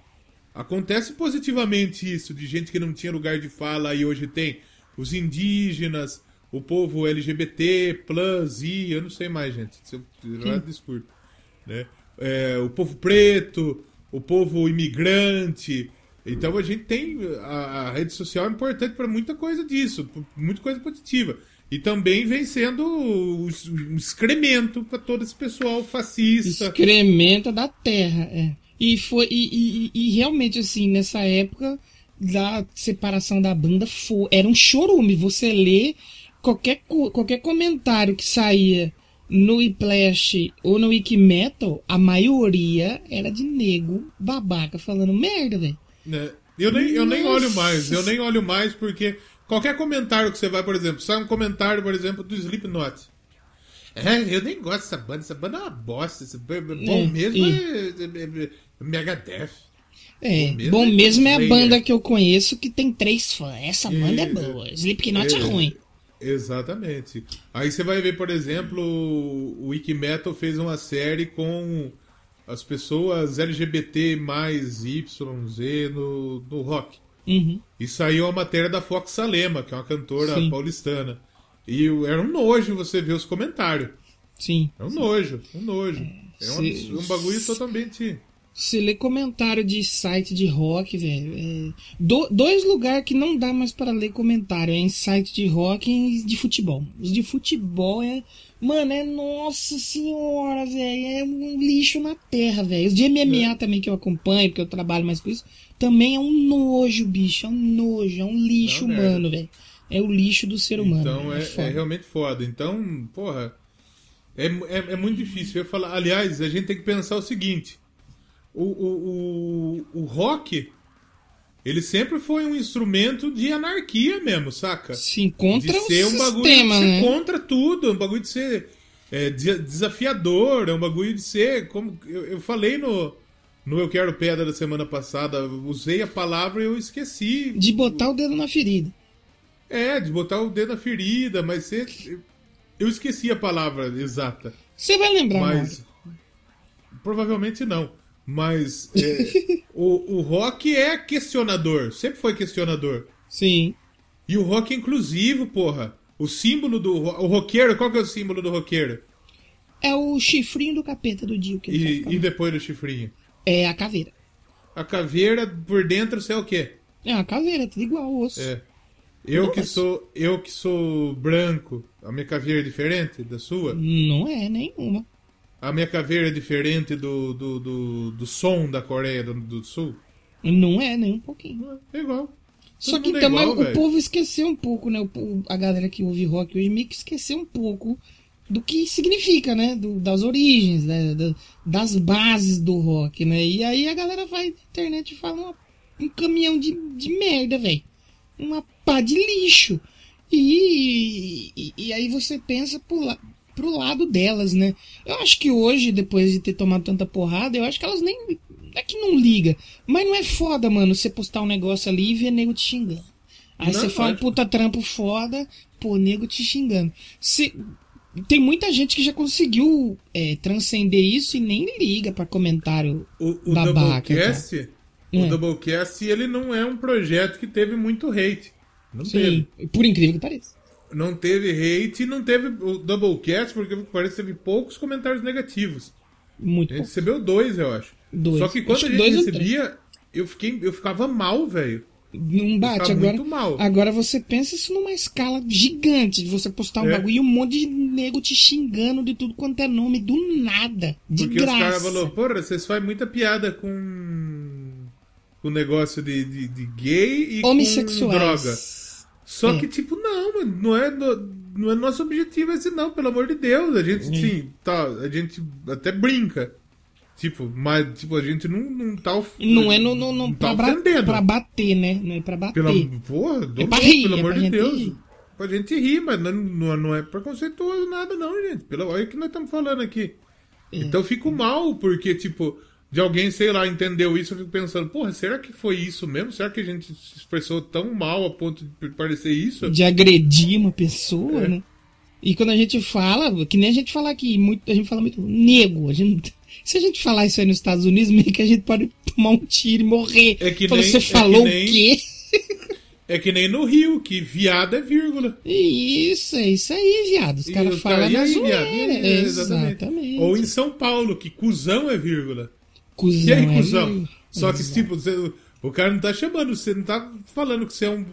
Acontece positivamente isso, de gente que não tinha lugar de fala e hoje tem. Os indígenas, o povo LGBT, plus, I, eu não sei mais, gente. Se eu eu desculpe. Né? É, o povo preto, o povo imigrante. Então a gente tem. A, a rede social é importante para muita coisa disso, muita coisa positiva. E também vem sendo o- um excremento para todo esse pessoal fascista. Excrementa da terra, é. E foi. E, e- e realmente, assim, nessa época da separação da banda, foi, era um chorume. Você lê qualquer, qualquer comentário que saía no Whiplash ou no Wikimetal, a maioria era de nego babaca falando merda, velho. né? Eu nem, eu nem olho mais, eu nem olho mais porque qualquer comentário que você vai, por exemplo, sai um comentário, por exemplo, do Slipknot. É, eu nem gosto dessa banda, essa banda é uma bosta, bom É, mesmo é, é, é Megadeth. É, Bom mesmo é é a banda que eu conheço que tem três fãs. Essa banda é boa. Slipknot é, É, ruim. Exatamente. Aí você vai ver, por exemplo, o Wikimetal fez uma série com as pessoas LGBT mais YZ no, no rock. Uhum. E saiu a matéria da Fox Salema, que é uma cantora Sim. paulistana. E era um nojo você ver os comentários. Sim. É um nojo, um nojo. É um, Se- absurdo, um bagulho totalmente. Você lê comentário de site de rock, velho. é, do- dois lugares que não dá mais para ler comentário. É em site de rock e de futebol. Os de futebol é. Mano, é nossa senhora, velho. É um lixo na terra, velho. Os de MMA também que eu acompanho, porque eu trabalho mais com isso. Também é um nojo, bicho. É um nojo. É um lixo Não, merda. humano, velho. é o lixo do ser humano. Então é, foda. é realmente foda. Então, porra, é, é, é muito difícil. Eu falar, aliás, a gente tem que pensar o seguinte: o, o, o, o rock, ele sempre foi um instrumento de anarquia mesmo, saca? Sim, contra de o ser um bagulho sistema, de ser né? contra tudo, é um bagulho de ser é, de- desafiador, é um bagulho de ser. Como eu, eu falei no, no Eu Quero Pedra da semana passada, usei a palavra e eu esqueci. De botar o dedo na ferida. É, de botar o dedo na ferida, mas você, eu esqueci a palavra exata. Você vai lembrar, Mas. Provavelmente não. Mas é, o, o rock é questionador, sempre foi questionador. Sim. E o rock é inclusivo, porra. O símbolo do. O roqueiro, qual que é o símbolo do roqueiro? É o chifrinho do capeta do Dio que ele E, e depois do chifrinho? É a caveira. A caveira por dentro você é o quê? É a caveira, tudo igual, o osso. É. Eu que sou. Eu que sou branco, a minha caveira é diferente da sua? Não é nenhuma. A minha caveira é diferente do, do, do, do som da Coreia do, do Sul? Não é nem um pouquinho. É igual. Só Todo que mundo é também o povo esqueceu um pouco, né? O, a galera que ouve rock hoje meio que esqueceu um pouco do que significa, né? Do- das origens, né? da- das bases do rock, né? E aí a galera vai na internet e fala uma- um caminhão de, de merda, velho. Uma pá de lixo. E, e, e aí você pensa pro, la- pro lado delas, né? Eu acho que hoje, depois de ter tomado tanta porrada, eu acho que elas nem. É que não liga. Mas não é foda, mano, você postar um negócio ali e ver nego te xingando. Aí Não, você fala um puta trampo foda, pô, nego te xingando. Se, tem muita gente que já conseguiu é, transcender isso e nem liga pra comentário. O, o Babaca, Doublecast, o Hum. Doublecast, ele não é um projeto que teve muito hate. Não Sim, teve. por incrível que pareça. Não teve hate e não teve o Doublecast, porque parece que teve poucos comentários negativos. Muito A gente pouco. recebeu dois, eu acho. Dois. Só que quando Acho a gente recebia, eu, fiquei, eu ficava mal, velho. Não bate agora. Agora você pensa isso numa escala gigante de você postar um É. bagulho e um monte de nego te xingando de tudo quanto é nome, do nada. De Porque os graça. caras falaram, porra, vocês fazem muita piada com o negócio de, de, de gay e com droga. Só É. que, tipo, não, mano, não é, não é nosso objetivo esse não, pelo amor de Deus. A gente, sim, tá, a gente até brinca. Tipo, mas tipo, a gente não, não tá Não é no, no, no, tá pra, ofendendo. pra bater, né? Não é pra bater. Pela, porra, do É pra rir, pelo é amor de Deus. rir. Pra gente rir, mas não, não, não é preconceituoso nada, não, gente. Pelo, olha o que nós estamos falando aqui. É. Então eu fico mal, porque, tipo, de alguém, sei lá, entendeu isso, eu fico pensando, porra, será que foi isso mesmo? Será que a gente se expressou tão mal a ponto de parecer isso? De agredir uma pessoa, É. né? E quando a gente fala, que nem a gente fala aqui, muito, a gente fala muito nego. A gente, se a gente falar isso aí nos Estados Unidos, meio que a gente pode tomar um tiro e morrer. É que Fala, nem- você é que falou nem- o quê? É que nem no Rio, que viado é vírgula. Isso, é isso aí, viado. Os caras os falam na aí, zoeira. viado? É, Exatamente. Ou em São Paulo, que cuzão é vírgula. Cusão, E aí, é, cuzão? viu? Só que, tipo, você- o cara não tá chamando, você não tá falando que você é um.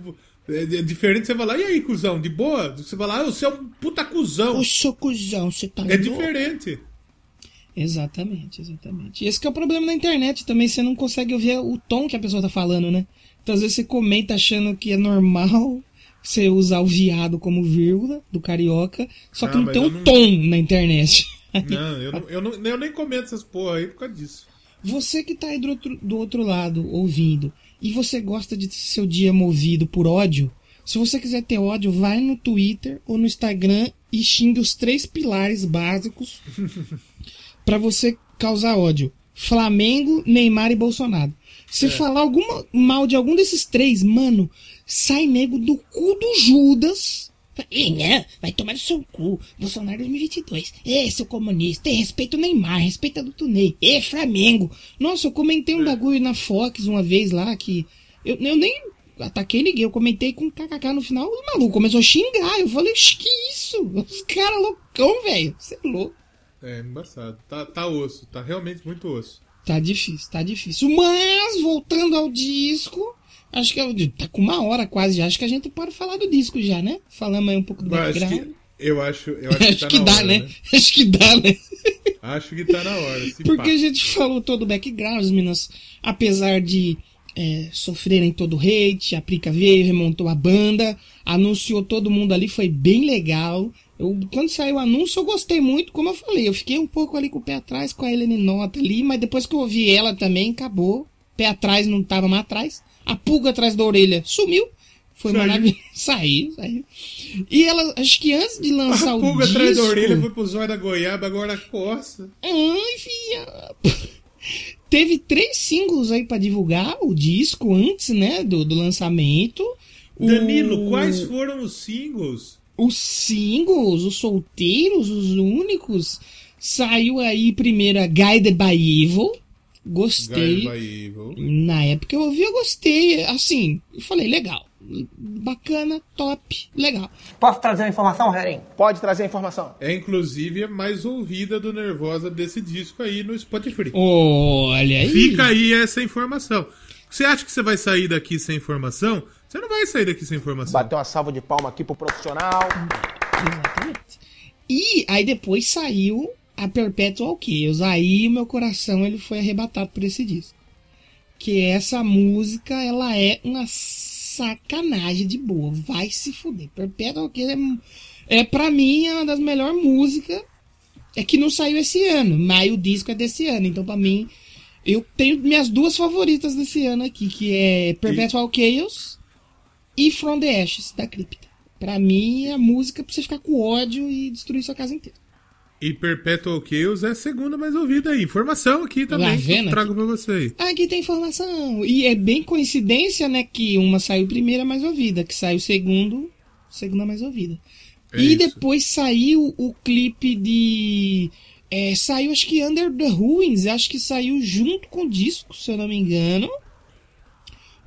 É, é diferente você falar, e aí, cuzão, de boa? Você falar, ah, você é um puta cuzão. Ô, seu cuzão, você tá É louco? diferente. Exatamente, exatamente. E esse que é o problema na internet também, você não consegue ouvir o tom que a pessoa tá falando, né? Então às vezes você comenta achando que é normal você usar o viado como vírgula do carioca, só que Ah, não tem um não- tom na internet. Não eu, não, eu, não, eu nem comento essas porra aí por causa disso. Você que tá aí do outro, do outro lado ouvindo e você gosta de ter seu dia movido por ódio, se você quiser ter ódio, vai no Twitter ou no Instagram e xingue os três pilares básicos pra você causar ódio: Flamengo, Neymar e Bolsonaro. Se falar alguma mal de algum desses três, mano, sai nego do cu do Judas. Não, vai tomar no seu cu. Bolsonaro 2022. Ê, seu comunista. Ê, respeita o Neymar, respeita do Tunei. Ê, Flamengo. Nossa, eu comentei um bagulho na Fox uma vez lá que. Eu, eu nem ataquei ninguém, eu comentei com kkk no final. O maluco começou a xingar. Eu falei, que isso? Os caras loucão, velho. Você é louco. É embaçado. Tá, tá osso, tá realmente muito osso. Tá difícil, tá difícil. Mas, voltando ao disco, acho que eu- tá com uma hora quase já. Acho que a gente pode falar do disco já, né? Falamos aí um pouco do Mas acho background. que, eu acho, eu acho que Acho tá que dá, hora, né? Acho que dá, né? Acho que tá na hora. Porque pá. a gente falou todo o background, as meninas, apesar de é, sofrerem todo o hate, a Prica veio, remontou a banda, anunciou todo mundo ali, foi bem legal. Eu, quando saiu o anúncio, eu gostei muito, como eu falei, eu fiquei um pouco ali com o pé atrás com a Helene Nota ali, mas depois que eu ouvi ela também, acabou. Pé atrás não tava mais atrás. A pulga atrás da orelha sumiu. Foi Saiu. maravilhoso. Saiu, saiu. E ela, acho que antes de lançar A o pulga disco... atrás da orelha foi pro zóio da goiaba, agora coça. Ai, filha. Teve três singles aí pra divulgar o disco antes, né, do, do lançamento. O- Danilo, quais foram os singles? Os singles, os solteiros, os únicos. Saiu aí primeiro a Guided by Evil. Gostei. Guide by Evil. Na época eu ouvi, eu gostei. Assim, eu falei, legal. Bacana, top, legal. Posso trazer uma informação, Rogerinho? Pode trazer a informação. É inclusive a mais ouvida do Nervosa desse disco aí no Spotify. Olha aí. Fica aí essa informação. Você acha que você vai sair daqui sem informação? Você não vai sair daqui sem informação. Bateu uma salva de palma aqui pro profissional. Exatamente. E aí depois saiu a Perpetual Chaos. Aí o meu coração ele foi arrebatado por esse disco. Que essa música, ela é uma sacanagem de boa. Vai se fuder. Perpetual Chaos é, é pra mim é uma das melhores músicas. É que não saiu esse ano, mas o disco é desse ano. Então pra mim, eu tenho minhas duas favoritas desse ano aqui, que é Perpetual Chaos e From the Ashes, da Cripta. Pra mim, é a música pra você ficar com ódio e destruir sua casa inteira. E Perpetual Chaos é a segunda mais ouvida aí. Informação aqui também Lá que eu trago pra você aí. Aqui tem informação. E é bem coincidência, né, que uma saiu primeira mais ouvida, que saiu segundo, segunda mais ouvida. É e isso. depois saiu o clipe de. é, saiu, acho que Under the Ruins, acho que saiu junto com o disco, se eu não me engano.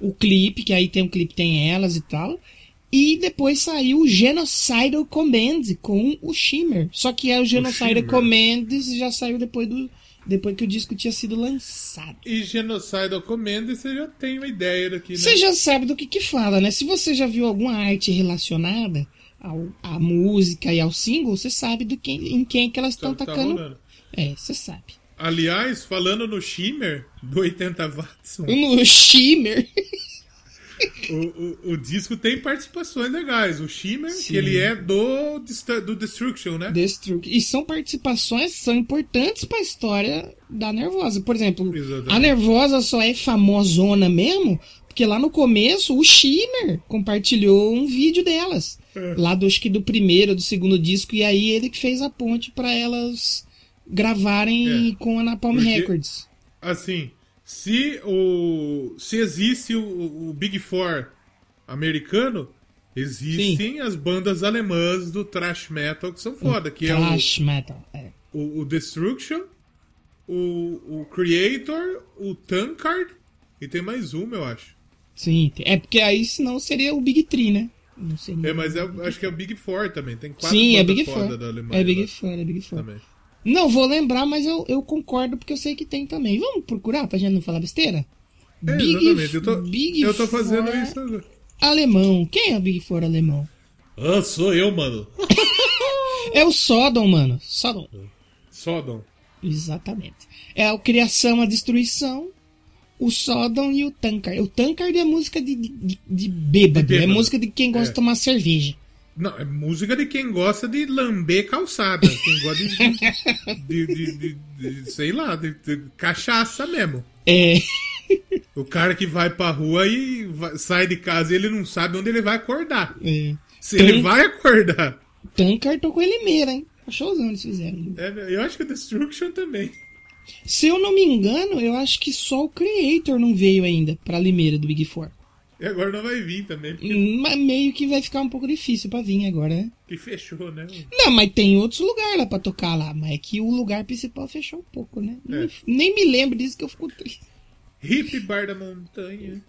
O clipe, que aí tem um clipe, tem elas e tal. E depois saiu o Genocidal Command com o Shimmer. Só que é o Genocidal Shimmer. Command já saiu depois do. Depois que o disco tinha sido lançado. E Genocidal Command, você já tem uma ideia daqui, né? Você já sabe do que que fala, né? Se você já viu alguma arte relacionada ao, à música e ao single, você sabe do que, em quem que elas estão o tá tacando. rolando. é, você sabe. Aliás, falando no Shimmer, do 80 watts, No Shimmer. o, o, o disco tem participações legais. O Shimmer, Sim. que ele é do, do Destruction, né? Destruct. E são participações que são importantes pra história da Nervosa. Por exemplo, Exatamente. a Nervosa só é famosona mesmo porque lá no começo o Shimmer compartilhou um vídeo delas. É. Lá do, acho que do primeiro, do segundo disco. E aí ele que fez a ponte pra elas gravarem É. com a Napalm Porque- Records. Assim, se o se existe o, o Big Four americano, existem as bandas alemãs do thrash metal que são foda, que é o, metal. É. o, o Destruction, o, o Creator, o Tankard e tem mais uma, eu acho. Sim, é porque aí senão seria o Big Tree, né? Não seria. É, mas é, acho que é o Big Four também. Tem quatro Sim, é Big foda Four. da Alemanha. É Big lá Four, é Big Four. Também. Não vou lembrar, mas eu, eu concordo porque eu sei que tem também. Vamos procurar pra gente não falar besteira? É, Big exatamente. Eu tô, Big eu tô fazendo isso agora. Alemão. Quem é o Big Four alemão? Ah, sou eu, mano. É o Sodom, mano. Sodom. Sodom. Exatamente. É a criação, a destruição, o Sodom e o Tankard. O Tankard é música de, de, de bêbado. De bêbado. É música de quem gosta É. de tomar cerveja. Não, é música de quem gosta de lamber calçada. Quem gosta de. de, de, de- de- sei lá, de, cachaça mesmo. É. O cara que vai pra rua e vai- sai de casa e ele não sabe onde ele vai acordar. é. Se Tem- ele vai acordar. Tankard tocou ele meira, hein? Showzão eles fizeram. É, eu acho que o Destruction também. Se eu não me engano, eu acho que só o Creator não veio ainda pra Limeira do Big Four. E agora não vai vir também, porque Hum, Mas meio que vai ficar um pouco difícil pra vir agora, né? que fechou, né? Não, mas tem outros lugares lá pra tocar lá. Mas é que o lugar principal fechou um pouco, né? É. Nem, me lembro disso que eu fico triste. Hip Bar da Montanha.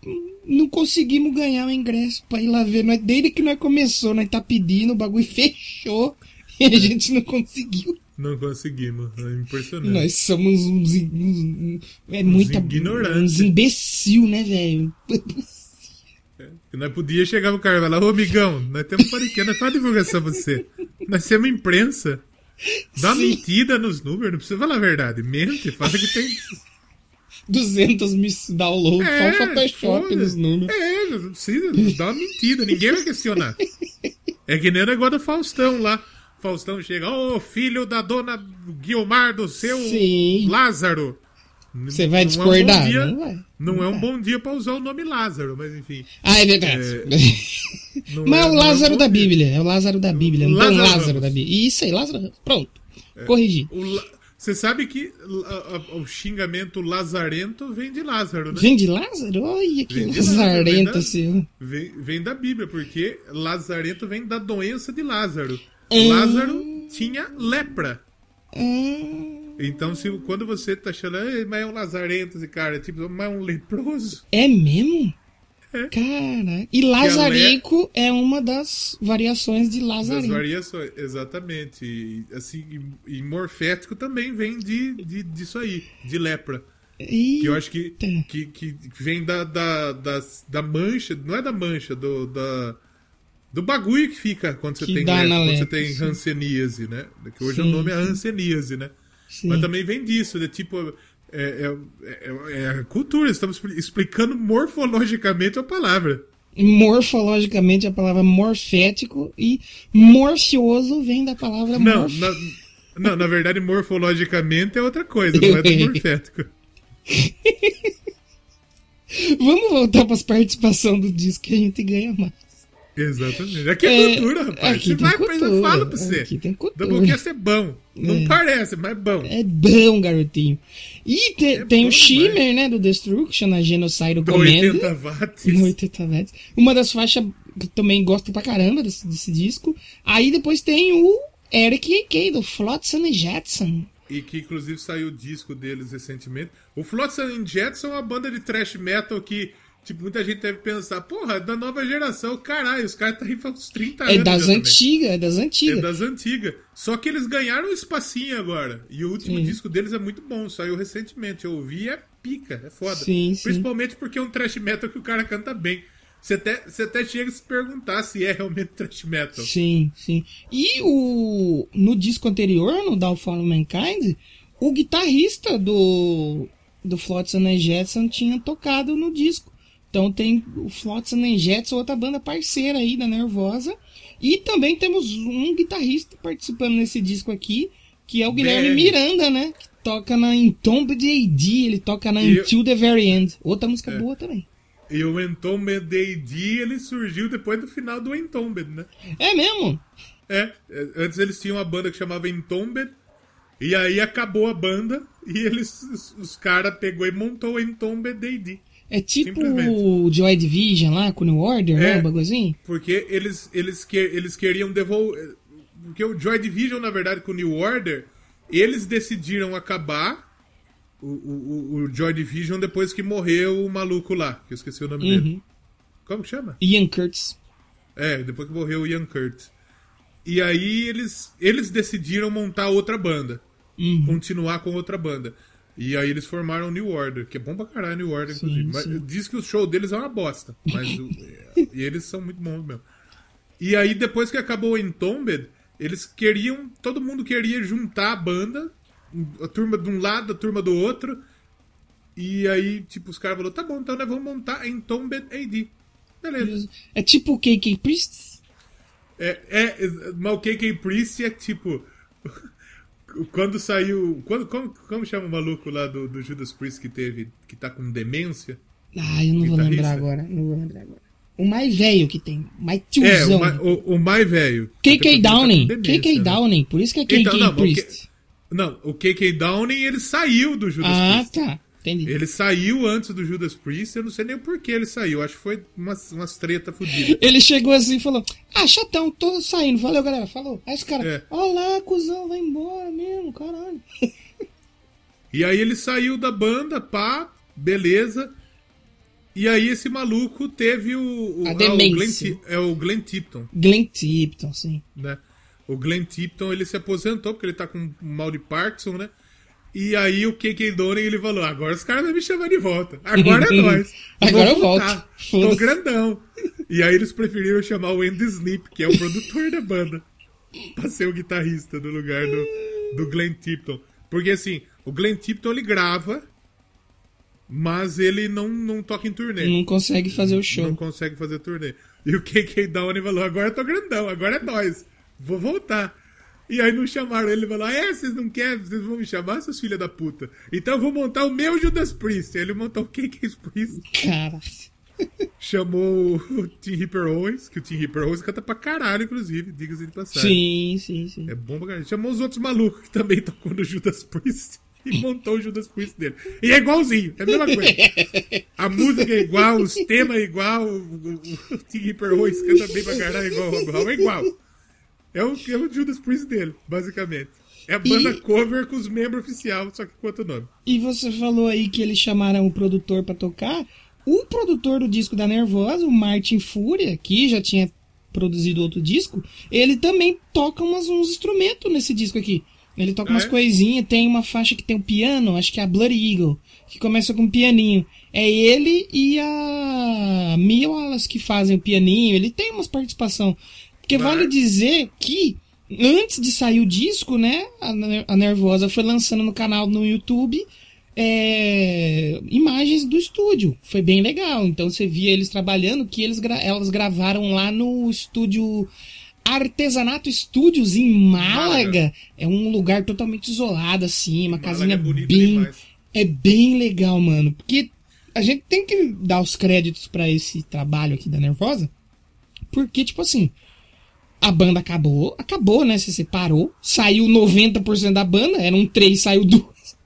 Não conseguimos ganhar o ingresso pra ir lá ver. Nós, desde que nós começou, nós tá pedindo, o bagulho fechou e a gente não conseguiu. Não conseguimos. É impressionante. Nós somos uns. uns- é muita. ignorantes. Uns imbecil, né, velho? E nós podia chegar no cara e falar, ô amigão, nós temos podcast, nós fazemos divulgação pra você. Nós temos imprensa. Dá uma Sim. mentira nos números, não precisa falar a verdade. Mente, fala que tem. 200 mil downloads, só o Photoshop foda. nos números. É, não precisa, dá uma mentira, ninguém vai questionar. É que nem o negócio do Faustão lá. Faustão chega, ô filho da dona Guilmar do seu Sim. Lázaro. Você vai Não é um discordar? dia- Não vai. Não é um bom dia pra usar o nome Lázaro, mas enfim. Ah, é verdade. não Mas é o não Lázaro um da bom dia. Bíblia. É o Lázaro da Bíblia. Não Lázaro Lázaro Ramos. da Bíblia. Isso aí, Lázaro. Pronto. Corrigi. O Você sabe que a- o xingamento lazarento vem de Lázaro, né? Vem de Lázaro? Olha que Vem Lázaro, vem lazarento da- seu. Vem, vem da Bíblia, porque lazarento vem da doença de Lázaro. Hum. Lázaro tinha lepra. Hum, Então, se, quando você tá achando, "Ei, mas é um lazarento esse cara, tipo, mas é um leproso. é mesmo? É. Cara. E Lazarico é uma das variações de Das Lazarico. variações, exatamente. E, assim, e, e morfético também vem de, de, disso aí, de lepra. Que eu acho que, que, que vem da, da, das- da mancha, não é da mancha, do, da, do bagulho que fica quando você Que tem lepra, na quando você lepra, tem sim. hanseníase, né? Que hoje Sim, o nome é sim. hanseníase, né? Sim. Mas também vem disso, né? Tipo, é, é, é, é a cultura, estamos expli- explicando morfologicamente a palavra. Morfologicamente, a palavra morfético e morfioso vem da palavra Não, morf... na, não, na verdade, morfologicamente é outra coisa, não é do morfético. Vamos voltar para as participações do disco que a gente ganha mais. Exatamente. Aqui é, É, cultura, rapaz. aqui Você vai, mas eu cultura, falo pra você. aqui tem cultura. Doublecast é bom. Não É. parece, mas é bom. É bom, garotinho. E te- É tem bom o Shimmer, demais. né, do Destruction, a Genocide Do Command. 80 watts. No 80 watts. Uma das faixas que também gosto pra caramba desse, desse disco. Aí depois tem o Eric A.K. do Flotsam and Jetson. E que inclusive saiu o disco deles recentemente. O Flotsam and Jetsam é uma banda de thrash metal que, tipo, muita gente deve pensar, porra, é da nova geração, caralho, os caras tá aí faz uns 30 anos. É das antigas, é das É antigas. das antigas. Só que eles ganharam um espacinho agora. E o último Sim. disco deles é muito bom, saiu recentemente. Eu ouvi e é pica, é foda. Sim, sim. Principalmente porque é um thrash metal que o cara canta bem. Você até, você até chega a se perguntar se é realmente thrash metal. Sim, sim. E o no disco anterior, no Downfall of Mankind, o guitarrista do do Flotsam and Jetson tinha tocado no disco. Então tem o Flotsam and Jetson, outra banda parceira aí da Nervosa. E também temos um guitarrista participando nesse disco aqui, que é o Guilherme BR. Miranda, né? Que toca na Entombed AD, ele toca na E eu- Until the Very End. Outra música É. boa também. E o Entombed AD, ele surgiu depois do final do Entombed, né? É mesmo? É, é, antes eles tinham uma banda que chamava Entombed, e aí acabou a banda, e eles, os, os caras pegou e montou o Entombed AD. É tipo o Joy Division lá, com o New Order, né? É. O bagulhozinho. Porque eles, eles, que, eles queriam devolver. Porque o Joy Division, na verdade, com o New Order, eles decidiram acabar o, o, o Joy Division depois que morreu o maluco lá, que eu esqueci o nome Uhum. dele. Como que chama? Ian Curtis. É, depois que morreu o Ian Curtis. E aí eles, eles decidiram montar outra banda. Uhum. Continuar com outra banda. E aí eles formaram o New Order, que é bom pra caralho New Order, inclusive. Mas sim. diz que o show deles é uma bosta. Mas o- e eles são muito bons mesmo. E aí, depois que acabou o Entombed, eles queriam. Todo mundo queria juntar a banda, a turma de um lado, a turma do outro. E aí, tipo, os caras falaram, tá bom, então nós vamos montar Entombed AD. Beleza. É tipo o KK Priests. É, é, mas o KK Priest é tipo. Quando saiu. Quando, como, como chama o maluco lá do, do Judas Priest que teve. que tá com demência? Ah, eu não vou lembrar agora. Não vou lembrar agora. O mais velho que tem. O mais É, tiozão. o, ma- o, mais velho. KK tá Downing. demência, KK né? Downing. Por isso que é KK Então, não, mas o Priest. que- Não, o KK Downing ele saiu do Judas Ah, Priest. tá. Entendi. Ele saiu antes do Judas Priest, eu não sei nem o porquê ele saiu. Acho que foi umas, umas treta fodidas. Ele chegou assim e falou: Ah, chatão, tô saindo. Valeu, galera. Falou. Aí os caras, É. ó lá, cuzão, vai embora mesmo, caralho. E aí ele saiu da banda, pá, beleza. E aí esse maluco teve o. o A ah, o. Glenn, é o Glenn Tipton, Glenn Tipton, sim. né? O Glenn Tipton ele se aposentou porque ele tá com mal de Parkinson, né? E aí o KK Donen ele falou: agora os caras vão me chamar de volta. Agora é nóis. Agora eu voltar. volto. Tô grandão. E aí eles preferiram chamar o Andy Snip, que é o produtor da banda, pra ser o guitarrista no lugar do, do Glenn Tipton. Porque assim, o Glenn Tipton ele grava mas ele não, não toca em turnê. Não consegue fazer o Não show. consegue fazer turnê. E o KK Downey falou: agora eu tô grandão, agora é nós. Vou voltar. E aí não chamaram ele, ele falou: é, vocês não querem, vocês vão me chamar, seus filhos da puta. Então eu vou montar o meu Judas Priest. Aí ele montou o KK Priest, Cara. chamou o Tim Ripper Owens, que o Tim Ripper Owens canta pra caralho, inclusive, diga-se de passagem. Sim, sim, sim. É bom pra caralho. Chamou os outros malucos que também tocou no Judas Priest. E montou o Judas Priest dele. E é igualzinho, é a mesma coisa. A música é igual, os temas é igual, o, o, o Tim Ripper Owens canta bem pra caralho igual o Rob Hall, é igual. É o, é o Judas Priest dele, basicamente. É a banda E- cover com os membros oficiais, só que com outro nome. E você falou aí que eles chamaram o produtor pra tocar. O produtor do disco da Nervosa, o Martin Fúria, que já tinha produzido outro disco, ele também toca umas, uns instrumentos nesse disco aqui. Ele toca Ah, umas é? coisinhas, tem uma faixa que tem um piano, acho que é a Bloody Eagle, que começa com um pianinho. É ele e a Mia Wallace que fazem o pianinho, ele tem umas participação. Porque Mas- vale dizer que antes de sair o disco, né, a, Ner- a Nervosa foi lançando no canal no YouTube é, imagens do estúdio. Foi bem legal. Então você via eles trabalhando, que eles elas gravaram lá no estúdio Artesanato Studios em Málaga. Málaga. É um lugar totalmente isolado, assim, uma Málaga casinha é bem. demais. É bem legal, mano. Porque a gente tem que dar os créditos pra esse trabalho aqui da Nervosa. Porque, tipo assim, a banda acabou, acabou, né? Se separou, saiu 90% da banda, eram três, saiu duas.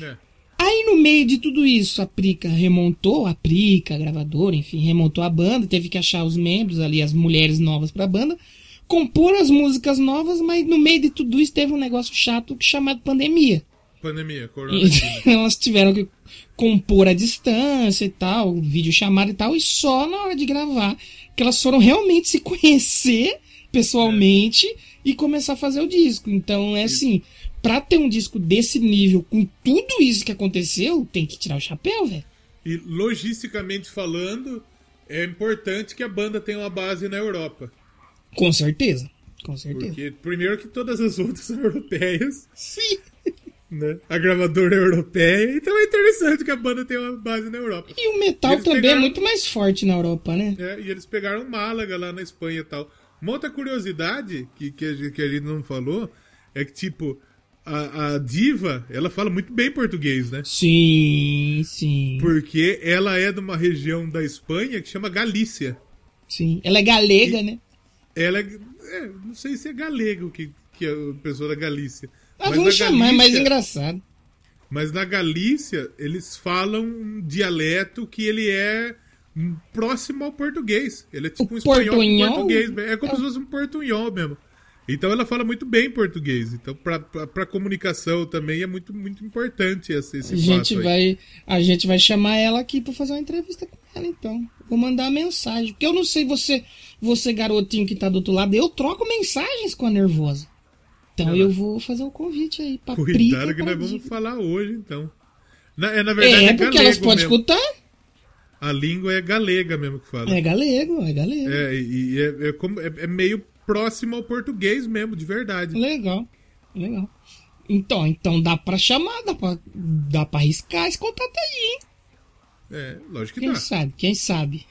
É. Aí no meio de tudo isso, a Prica remontou, a Prica, a gravadora, enfim, remontou a banda, teve que achar os membros ali, as mulheres novas pra banda, compor as músicas novas, mas no meio de tudo isso teve um negócio chato chamado pandemia. Pandemia, corona. E elas tiveram que compor a distância e tal, vídeo chamada e tal, e só na hora de gravar que elas foram realmente se conhecer pessoalmente e começar a fazer o disco. Então é assim, pra ter um disco desse nível, com tudo isso que aconteceu, tem que tirar o chapéu, velho. E logisticamente falando, é importante que a banda tenha uma base na Europa. Com certeza. Com certeza. Porque, primeiro, que todas as outras são europeias, Sim. né? A gravadora é europeia, então é interessante que a banda tenha uma base na Europa. E o metal Eles também pegaram- é muito mais forte na Europa, né? É, e eles pegaram Málaga lá na Espanha e tal. Uma outra curiosidade que, que, a, gente, que a gente não falou é que, tipo, a, a diva, ela fala muito bem português, né? Sim, sim. Porque ela é de uma região da Espanha que chama Galícia. Sim. Ela é galega, né? Ela é, é, não sei se é galego que, que é a pessoa da Galícia. Ah, Mas vamos chamar, é mais Galícia- engraçado. Mas na Galícia, eles falam um dialeto que ele é próximo ao português. Ele é tipo O um espanhol portunhol? português. É como se fosse um portunhol mesmo. Então ela fala muito bem português. Então pra comunicação também é muito, muito importante esse, esse A gente aí. vai, a gente vai chamar ela aqui pra fazer uma entrevista com ela, então. Vou mandar a mensagem, porque eu não sei você, você garotinho que tá do outro lado, eu troco mensagens com a nervosa. Então Ela- eu vou fazer o convite aí pra Cuidado que nós vamos falar hoje, então. Na, é, na verdade, É, é, porque elas podem escutar. A língua é galega mesmo que fala. É galego, é galego. É, e é, é como- é- é meio próximo ao português mesmo, de verdade. Legal, legal. Então, então dá pra chamar, dá pra, dá pra arriscar esse contato aí, hein? É, lógico que Quem dá. sabe, quem sabe.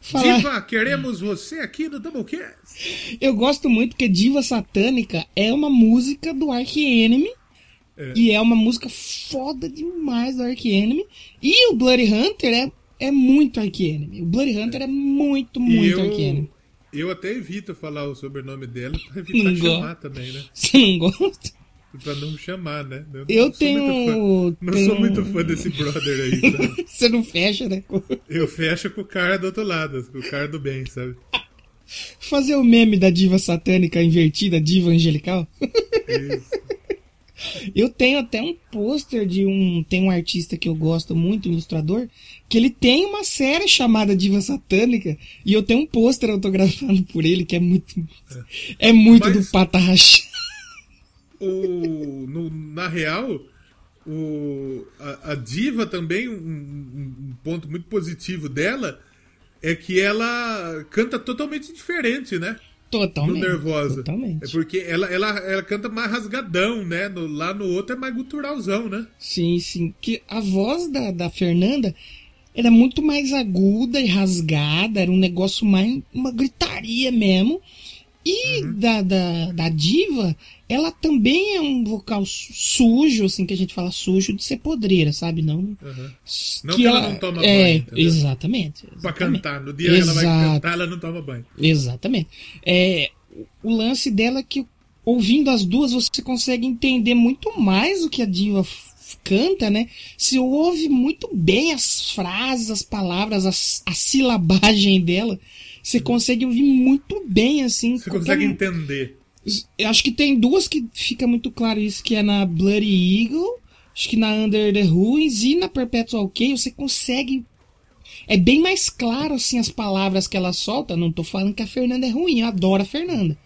Falar- Diva, queremos você aqui no Doublecast. Eu gosto muito porque Diva Satânica é uma música do Ark Enemy. É. E é uma música foda demais do Ark Enemy. E o Bloody Hunter é, é muito Ark Enemy. O Bloody Hunter é, muito, muito Ark Enemy. eu, eu até evito falar o sobrenome dela pra evitar Não chamar gosto. também, né? Você não gosta? Pra não chamar, né? Eu, Eu tenho- não tenho- sou muito fã desse brother aí, sabe? Você não fecha, né? Eu fecho com o cara do outro lado, com o cara do bem, sabe? Fazer o meme da diva satânica invertida, diva angelical. Isso. Eu tenho até um pôster de um. Tem um artista que eu gosto muito, um ilustrador, que ele tem uma série chamada Diva Satânica. E eu tenho um pôster autografado por ele que é muito. É muito Mas- do pata o, no- na real, o, a, a diva também, um, um- ponto muito positivo dela é que ela canta totalmente diferente, né? no Totalmente. Nervosa. Totalmente. É porque ela, ela, ela canta mais rasgadão, né? No- lá no outro é mais guturalzão, né? Sim, sim. Que a voz da, da Fernanda era muito mais aguda e rasgada, era um negócio mais. uma gritaria mesmo. E Uhum. da, da, da diva, ela também é um vocal su- sujo, assim, que a gente fala sujo de ser podreira, sabe? Não. Uhum. Não que ela não toma é, banho, entendeu? Exatamente. Pra exatamente. cantar. No dia que ela vai cantar, ela não toma banho. Exatamente. É, o lance dela é que, ouvindo as duas, você consegue entender muito mais o que a diva canta, né? Se ouve muito bem as frases, as palavras, as- a, silabagem dela. Você consegue ouvir muito bem, assim. Você consegue como- entender. eu acho que tem duas que fica muito claro isso, que é na Bloody Eagle, acho que na Under the Ruins e na Perpetual K, você consegue... É bem mais claro, assim, as palavras que ela solta. Não tô falando que a Fernanda é ruim, eu adoro a Fernanda.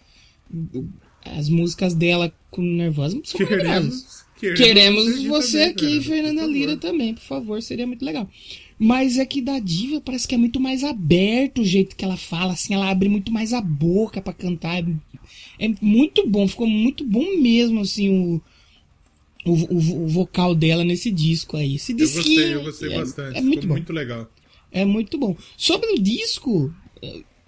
As músicas dela com Nervosa são maravilhosas. Queremos, Queremos você também, aqui, Fernanda, Lira, também, por favor, seria muito legal. Mas é que da diva parece que é muito mais aberto o jeito que ela fala, assim, ela abre muito mais a boca pra cantar. É muito bom, ficou muito bom mesmo, assim, o, o, o- o vocal dela nesse disco aí. Esse Eu disquinho gostei, eu gostei é, bastante. É muito muito legal. É muito bom. Sobre o disco,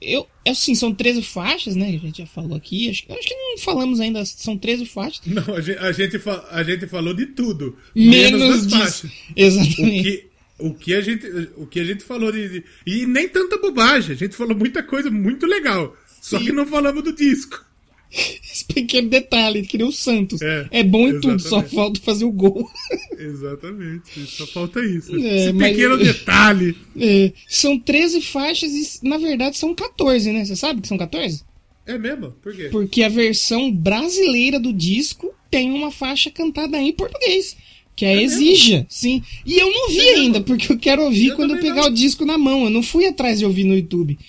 eu, assim, são 13 faixas, né? A gente já falou aqui. Acho, acho que não falamos ainda, são 13 faixas. Não, a gente, a gente, fa- a gente falou de tudo. Menos, das disso. faixas. O Exatamente. que, o, que a gente, o que a gente falou de, de- E nem tanta bobagem. A gente falou muita coisa muito legal. Só que não falamos do disco. Esse pequeno detalhe, que nem o Santos. É, É, bom em tudo, só exatamente. falta fazer o gol. Exatamente. Só falta isso. É, Esse mas- pequeno detalhe. É, são 13 faixas e, na verdade, são 14, né? Você sabe que são 14? É mesmo? Por quê? Porque a versão brasileira do disco tem uma faixa cantada em português. Que é, Exija, sim. E eu não vi É mesmo? ainda, porque eu quero ouvir Eu quando eu pegar não. o disco na mão. Eu não fui atrás de ouvir no YouTube.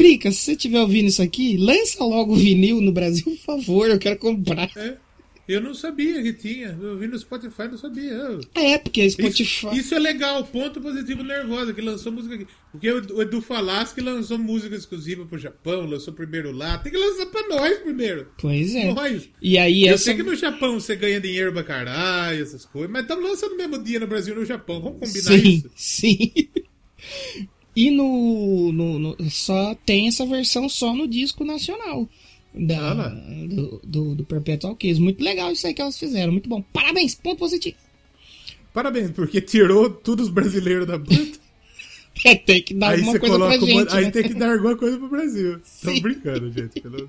Prica, se você estiver ouvindo isso aqui, lança logo o vinil no Brasil, por favor, eu quero comprar. É. Eu não sabia que tinha. Eu vi no Spotify, não sabia. Eu- É, porque Isso, Spotify. isso é legal, ponto positivo nervosa, que lançou música aqui. Porque o Edu Falaschi lançou música exclusiva pro Japão, lançou primeiro lá. Tem que lançar pra nós primeiro. Pois é. Nós. E aí Eu essa. sei que no Japão você ganha dinheiro pra caralho, essas coisas, mas estamos lançando no mesmo dia no Brasil e no Japão. Vamos combinar Sim, isso? sim. E no, no, no- Só tem essa versão só no disco nacional. Da, Ah do, do, do Perpetual Case. Muito legal isso aí que elas fizeram. Muito bom. Parabéns, ponto positivo. Parabéns, porque tirou todos os brasileiros da banda. É, tem que dar aí alguma coisa pra coloca uma- gente. Aí né? tem que dar alguma coisa pro Brasil. Tô Sim. brincando, gente. pelo-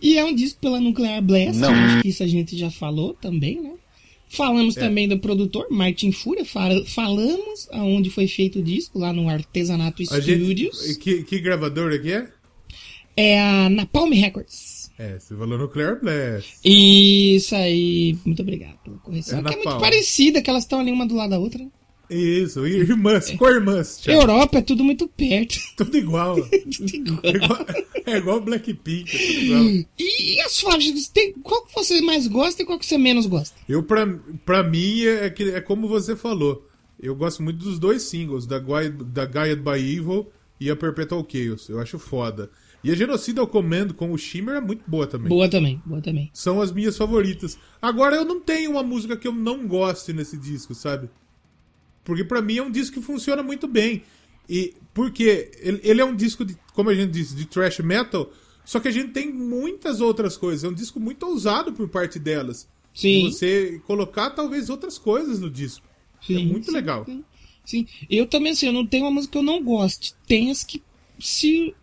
E é um disco pela Nuclear Blast. Não. Acho que isso a gente já falou também, né? Falamos É. também do produtor, Martin Fúria. Fala- falamos aonde foi feito o disco, lá no Artesanato A gente, Studios. que, que gravador aqui é? É a Napalm Records. É, você falou Nuclear Blast. Isso aí. Muito obrigado pela correção. É que é muito parecida, que elas estão ali uma do lado da outra. Isso, irmãs, co-irmãs. tchau. Europa é tudo muito perto. Tudo igual. Tudo igual. É igual, é igual Blackpink, é tudo igual. E as faixas? Tem, qual que você mais gosta e qual que você menos gosta? Eu, pra, pra mim, é, que- é como você falou. Eu gosto muito dos dois singles, da, Gui- da Guided by Evil e a Perpetual Chaos. Eu acho foda. E a Genocida Comendo com o Shimmer é muito boa também. Boa também, boa também. São as minhas favoritas. Agora, eu não tenho uma música que eu não goste nesse disco, sabe? Porque pra mim é um disco que funciona muito bem. E porque ele, ele é um disco de, como a gente disse, de thrash metal, só que a gente tem muitas outras coisas. É um disco muito ousado por parte delas. Sim. De você colocar talvez outras coisas no disco. é Sim, muito sim, legal. Sim, sim. Eu também, assim, eu não tenho uma música que eu não goste. Tem as que, se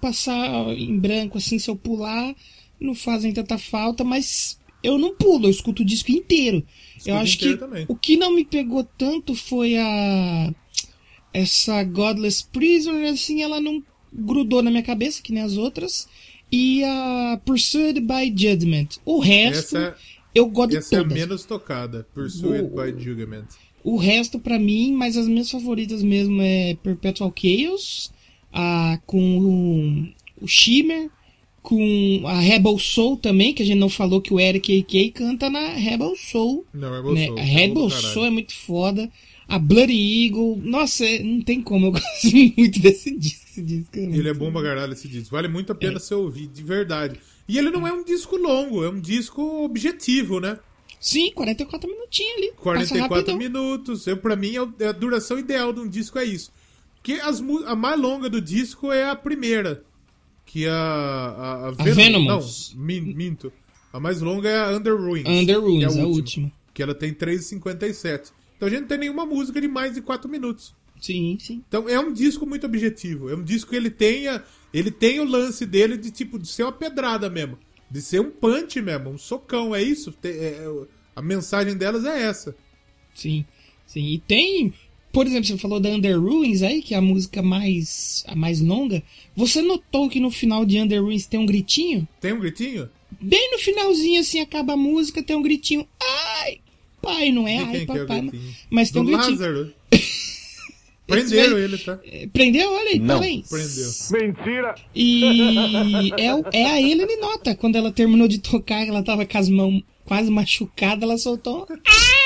passar em branco, assim, se eu pular, não fazem tanta falta, mas eu não pulo, eu escuto o disco inteiro. Eu acho que também. o que não me pegou tanto foi a. Essa Godless Prisoner, assim, ela não grudou na minha cabeça, que nem as outras. E a Pursued by Judgment. O resto, Essa, eu gosto de essa é a todas. menos tocada. Pursued Boa. by Judgment. O resto, pra mim, mas as minhas favoritas mesmo é Perpetual Chaos, a, com o, o Shimmer, com a Rebel Soul também, que a gente não falou que o Eric AK canta na Rebel Soul. Não, é Né? Soul. A é Rebel caralho. Soul é muito foda. A Bloody Eagle. Nossa, é- não tem como, eu gosto muito desse disco. esse disco. Ele é bom pra caralho esse disco. Vale muito a pena você ouvir, de verdade. E ele não é um disco longo, é um disco objetivo, né? Sim, 44 minutinhos ali. Passa 44 rapidão. minutos. Eu, pra mim, é é a duração ideal de um disco é isso. Porque as, a mais longa do disco é a primeira. Que é a. A, a, Venomous. Não, min- minto. A mais longa é a Under Ruins. Under Ruins, é a última. Que ela tem 3,57. Então a gente não tem nenhuma música de mais de 4 minutos. Sim, sim. Então é um disco muito objetivo. É um disco que ele tenha. Ele tem o lance dele de tipo de ser uma pedrada mesmo. De ser um punch mesmo, um socão, é isso? Te- é- é- a mensagem delas é essa. Sim, sim. E tem, por exemplo, você falou da Under Ruins aí, que é a música mais, a mais longa. Você notou que no final de Under Ruins tem um gritinho? Tem um gritinho? Bem no finalzinho, assim, acaba a música, tem um gritinho. Ai! Pai, não é ai, é papai. gritinho? mas tem Do um gritinho. Lázaro. Prenderam ele, tá? É, Prendeu? Olha aí, Não. parabéns. Prendeu. E é, é a Helene Nota. Quando ela terminou de tocar, ela tava com as mãos quase machucadas, ela soltou. um Ai!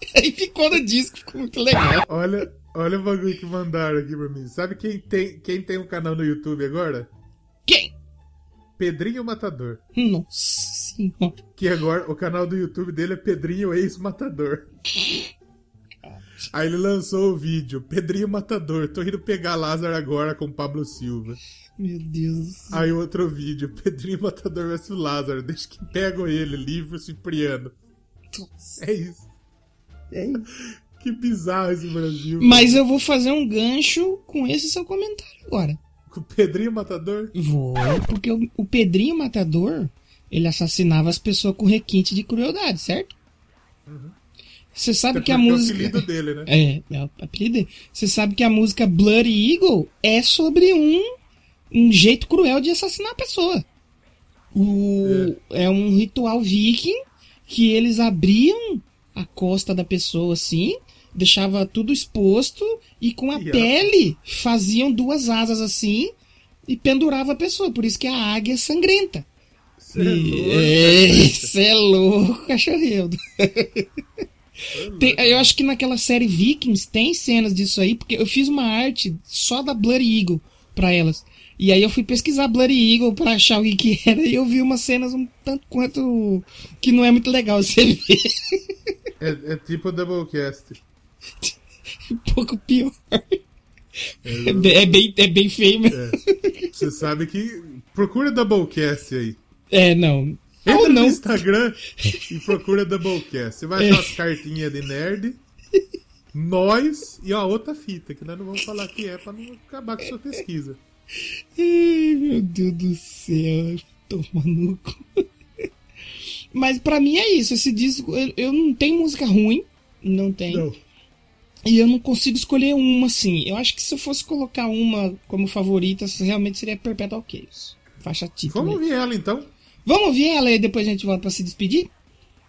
Aí ficou no disco, ficou muito legal. Olha, olha o bagulho que mandaram aqui pra mim. Sabe quem tem, quem tem um canal no YouTube agora? Quem? Pedrinho Matador. Nossa senhora. Que agora o canal do YouTube dele é Pedrinho Ex-Matador. Aí ele lançou o vídeo, Pedrinho Matador, tô indo pegar Lázaro agora com Pablo Silva. Meu Deus. Aí outro vídeo, Pedrinho Matador versus Lázaro, deixa que pego ele, livro Cipriano. É isso. É Que bizarro esse Brasil. Mas eu vou fazer um gancho com esse seu comentário agora. Com o Pedrinho Matador? Vou, porque o, o Pedrinho Matador, ele assassinava as pessoas com requinte de crueldade, certo? Você sabe Até que a porque é o música. apelido dele, né? É, é o apelido dele. Você sabe que a música Bloody Eagle é sobre um, um jeito cruel de assassinar a pessoa. O, é. um ritual viking que eles abriam a costa da pessoa assim, deixava tudo exposto e com a a- pele faziam duas asas assim e pendurava a pessoa. Por isso que a águia é sangrenta. Cê é louco, É, né? É louco, cachorreo. Tem- eu acho que naquela série Vikings tem cenas disso aí, porque eu fiz uma arte só da Bloody Eagle pra elas. E aí eu fui pesquisar Bloody Eagle pra achar o que, que era e eu vi umas cenas um tanto quanto que não é muito legal você ver. É, é tipo Doublecast. um pouco pior. É, bem- é bem, é bem feio mesmo. Você sabe que. Procura Doublecast aí. É, não. Entra Ou no não. Instagram e procura Doublecast. Você vai achar as cartinhas de nerd, nós e a outra fita, que nós não vamos falar que é pra não acabar com sua pesquisa. Ai, meu Deus do céu. Toma no cu. Mas pra mim é isso. Esse disco, eu, eu não tenho música ruim. Não tem. Não. E eu não consigo escolher uma, assim. Eu acho que se eu fosse colocar uma como favorita, realmente seria Perpetual Chaos. Faixa título. Vamos ouvir ela então. Vamos ouvir ela e depois a gente volta pra se despedir?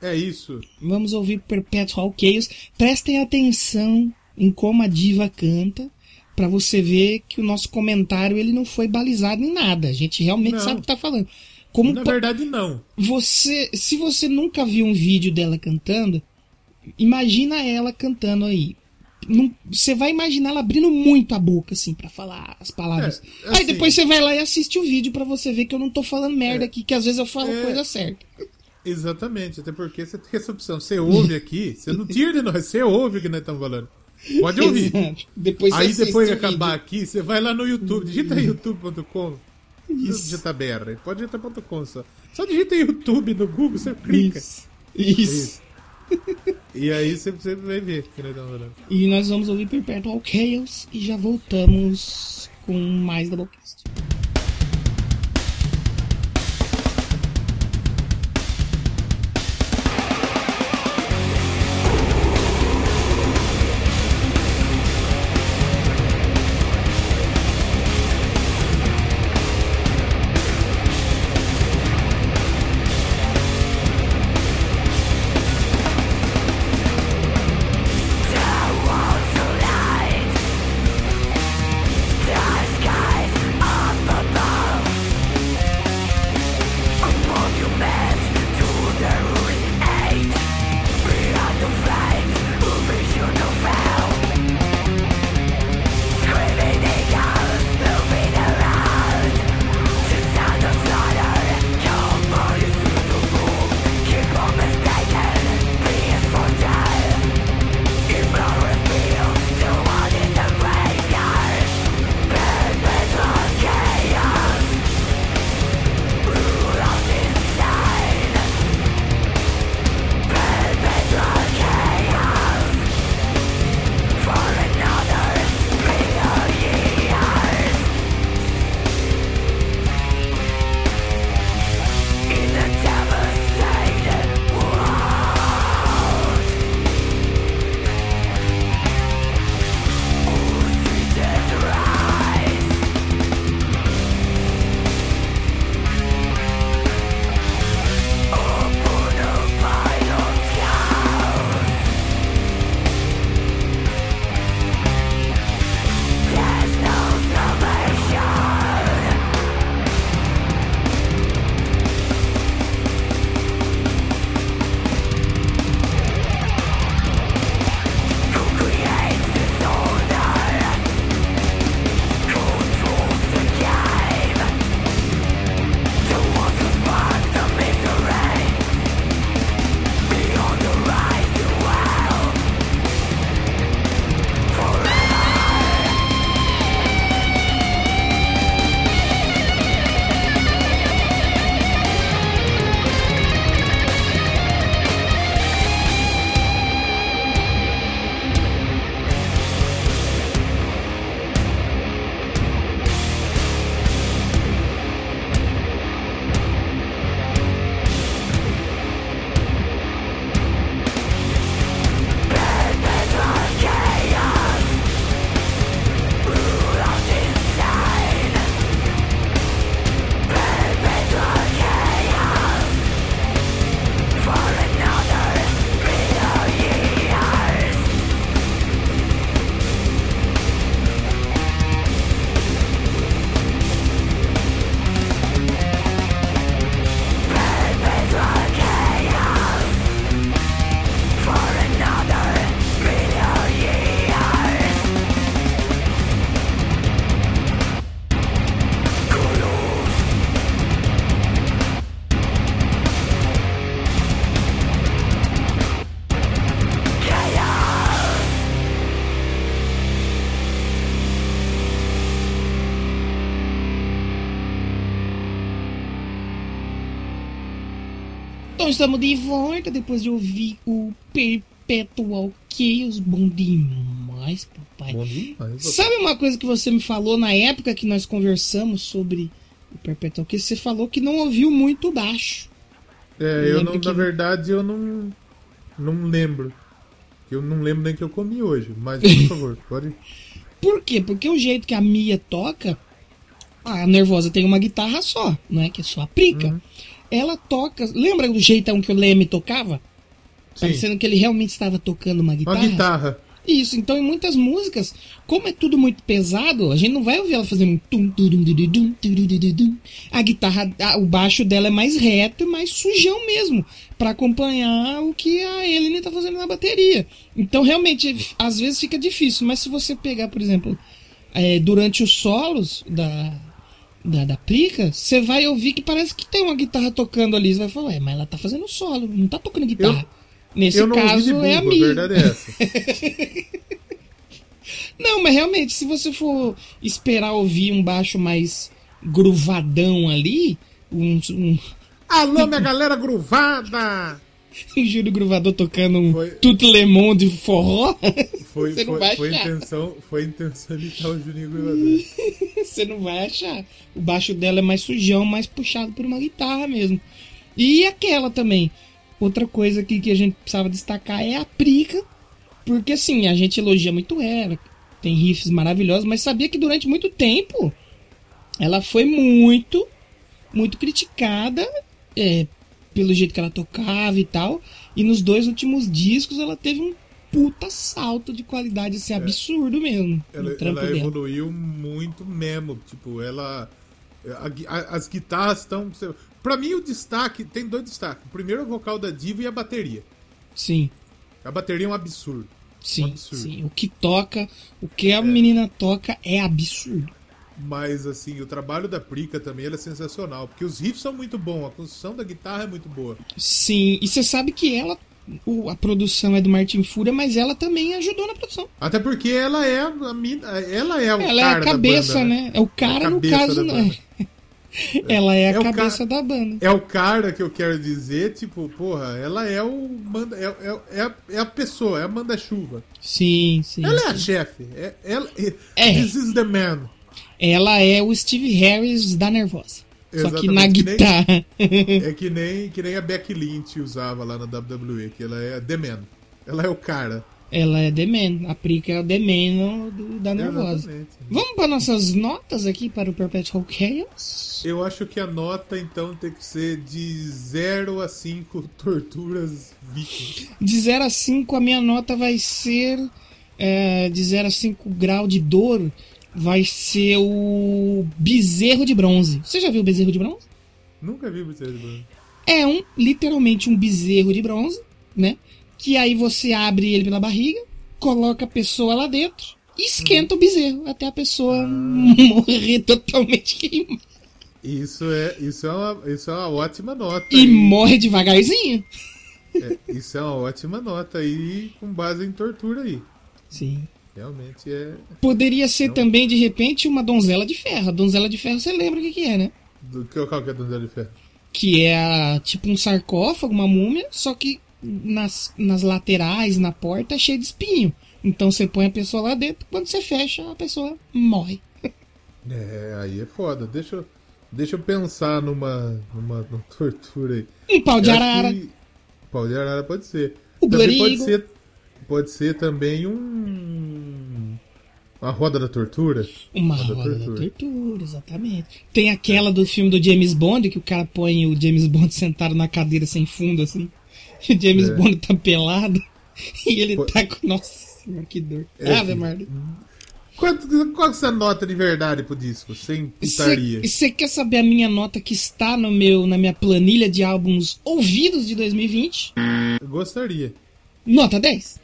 É isso. Vamos ouvir Perpetual Chaos. Prestem atenção em como a diva canta. Pra você ver que o nosso comentário ele não foi balizado em nada. A gente realmente Não. sabe o que tá falando. Como Na verdade, não. você, se você nunca viu um vídeo dela cantando, imagina ela cantando aí. Não- Você vai imaginar ela abrindo muito a boca, assim, pra falar as palavras. É, Aí assim- depois você vai lá e assiste o vídeo pra você ver que eu não tô falando merda É. aqui, que às vezes eu falo É. coisa certa. Exatamente, até porque você tem essa opção. Você ouve aqui, você não tira de nós, você ouve o que nós estamos falando. Pode ouvir. Exato. Depois Aí depois de o vídeo. acabar aqui, você vai lá no YouTube, digita aí youtube.com. Isso. digita BR, pode digitar.com só. Só digita YouTube no Google, você clica. Isso. Isso. E aí você, você vai ver o que nós estamos falando. E nós vamos ouvir Perpetual Chaos e já voltamos com mais Doublecast. The estamos de volta depois de ouvir o Perpetual Chaos. Bom demais, papai. Bom demais. Sabe uma coisa que você me falou na época que nós conversamos sobre o Perpetual Chaos? Você falou que não ouviu muito baixo. É, eu lembro não, que- na verdade, eu não, não lembro. Eu não lembro nem que eu comi hoje. Mas, por favor, pode. Por quê? Porque o jeito que a Mia toca, a Nervosa tem uma guitarra só, não é? Que é só a prica. Uhum. Ela toca. Lembra do jeitão que o Leme tocava? Sim. Parecendo que ele realmente estava tocando uma Uma guitarra. guitarra. Isso, então em muitas músicas, como é tudo muito pesado, a gente não vai ouvir ela fazendo um tum, turum, durudum, tururudum. A guitarra, o baixo dela é mais reto e mais sujão mesmo, pra acompanhar o que a Helene tá fazendo na bateria. Então realmente, às vezes fica difícil, mas se você pegar, por exemplo, é, durante os solos da, da, da Prica, você vai ouvir que parece que tem uma guitarra tocando ali. Você vai falar, ué, mas ela tá fazendo solo, não tá tocando guitarra. Nesse eu ouvi de caso, é a a minha. verdade é essa. Não, mas realmente, se você for esperar ouvir um baixo mais gruvadão ali, um, um, Alô, minha galera gruvada! Júlio Gruvador tocando um Foi- Lemon de forró, Foi, Você não foi, vai foi, achar. intenção, foi intenção imitar o Juninho Gruvador. você não vai achar. O baixo dela é mais sujão, mais puxado por uma guitarra mesmo. E aquela também. Outra coisa que, que a gente precisava destacar é a Prica, porque assim, a gente elogia muito ela, tem riffs maravilhosos, mas sabia que durante muito tempo ela foi muito, muito criticada é, pelo jeito que ela tocava e tal. E nos dois últimos discos ela teve um puta salto de qualidade, assim, absurdo mesmo. É. Ela, ela dela. evoluiu muito mesmo. Tipo, ela. a gui- a- as guitarras estão. Pra mim, o destaque. Tem dois destaques. O primeiro é o vocal da Diva e a bateria. Sim. A bateria é um absurdo. Sim, absurdo. sim. O que toca, o que a menina toca é absurdo. Mas, assim, o trabalho da Prica também é sensacional. Porque os riffs são muito bons, a construção da guitarra é muito boa. Sim, e você sabe que ela, o- a produção é do Martin Fúria, mas ela também ajudou na produção. Até porque ela é a mina, ela é o ela é cara a da cabeça, banda, né? É o cara, a no caso, não banda. é. Ela é a É cabeça cara- da banda. É o cara que eu quero dizer, tipo, porra, ela é o. Manda, é, é, é, a, é a pessoa, é a manda-chuva. Sim, sim. Ela é a sim. chefe. É, ela, É. This is the man. Ela é o Steve Harris da Nervosa. Só que na Exatamente, que nem- guitarra. É que nem, que nem a Becky Lynch usava lá na WWE, que ela é the man. Ela é o cara. ela é The Man. A Prica é o The Man do- da Nervosa. Exatamente. Vamos para nossas notas aqui para o Perpetual Chaos? Eu acho que a nota, então, tem que ser de 0 a 5 torturas vítimas. De 0 a 5, a minha nota vai ser. é, de 0 a 5 grau de dor, vai ser o bezerro de bronze. Você já viu o bezerro de bronze? Nunca vi você, Bruno. É um, literalmente, um bezerro de bronze, né? Que aí você abre ele pela barriga, coloca a pessoa lá dentro e esquenta o bezerro até a pessoa morrer totalmente queimada. Isso é, isso, é uma, isso é uma ótima nota. E aí. morre devagarzinho. É, isso é uma ótima nota aí, com base em tortura aí. Sim. Realmente é. Poderia ser também, de repente, uma donzela de ferro. A donzela de ferro, você lembra o que, que é, né? Do, que- qual que é a Donzela de Ferro? Que é a- tipo um sarcófago, uma múmia, só que nas, nas laterais, na porta, é cheio de espinho. Então você põe a pessoa lá dentro, quando você fecha, a pessoa morre. É, aí é foda. Deixa eu, deixa eu pensar numa, numa, numa tortura aí. Um pau de arara. que- Pau de arara pode ser. O também pode ser, pode ser também um. Uma roda da tortura. Uma Roda da roda da tortura. tortura, exatamente. Tem aquela do filme do James Bond, que o cara põe o James Bond sentado na cadeira sem fundo, assim. E o James É. Bond tá pelado. E ele Pô- tá com. Nossa senhora, que dor. É, Ave Maria. Quanto, qual é essa nota de verdade pro disco? Sem putaria. Você quer saber a minha nota que está no meu, na minha planilha de álbuns ouvidos de 2020? Eu gostaria. Nota 10.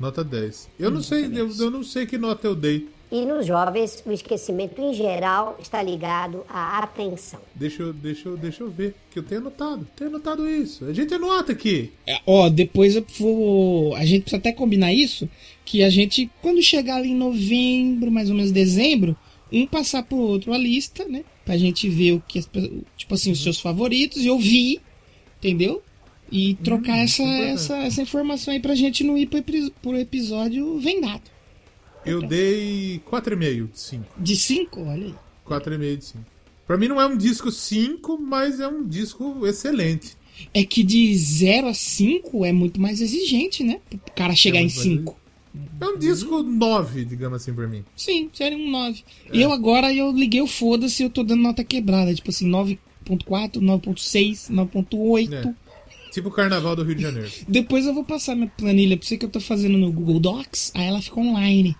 Nota 10. Eu não sei, eu, eu não sei que nota eu dei. E nos jovens, o esquecimento em geral está ligado à atenção. Deixa eu, deixa eu, deixa eu ver, que eu tenho anotado. Tenho anotado isso. A gente anota aqui. É, ó, depois eu vou. A gente precisa até combinar isso. Que a gente, quando chegar ali em novembro, mais ou menos dezembro, um passar pro outro a lista, né? Pra gente ver o que as Tipo assim, os seus favoritos e ouvir. Entendeu? E trocar essa, importante. essa, essa informação aí pra gente não ir pro, pro episódio vendado. Eu dei 4,5 de 5. De 5, olha aí. 4,5 de 5. Pra mim não é um disco 5, mas é um disco excelente. É que de 0 a 5 é muito mais exigente, né? Pro cara chegar É em muito mais 5. É um disco 9, digamos assim, pra mim. Sim, seria um 9. É. Eu agora eu liguei o foda-se eu tô dando nota quebrada. Tipo assim, 9.4, 9.6, 9.8. É. Tipo o Carnaval do Rio de Janeiro. Depois eu vou passar minha planilha pra você que eu tô fazendo no Google Docs. Aí ela fica online.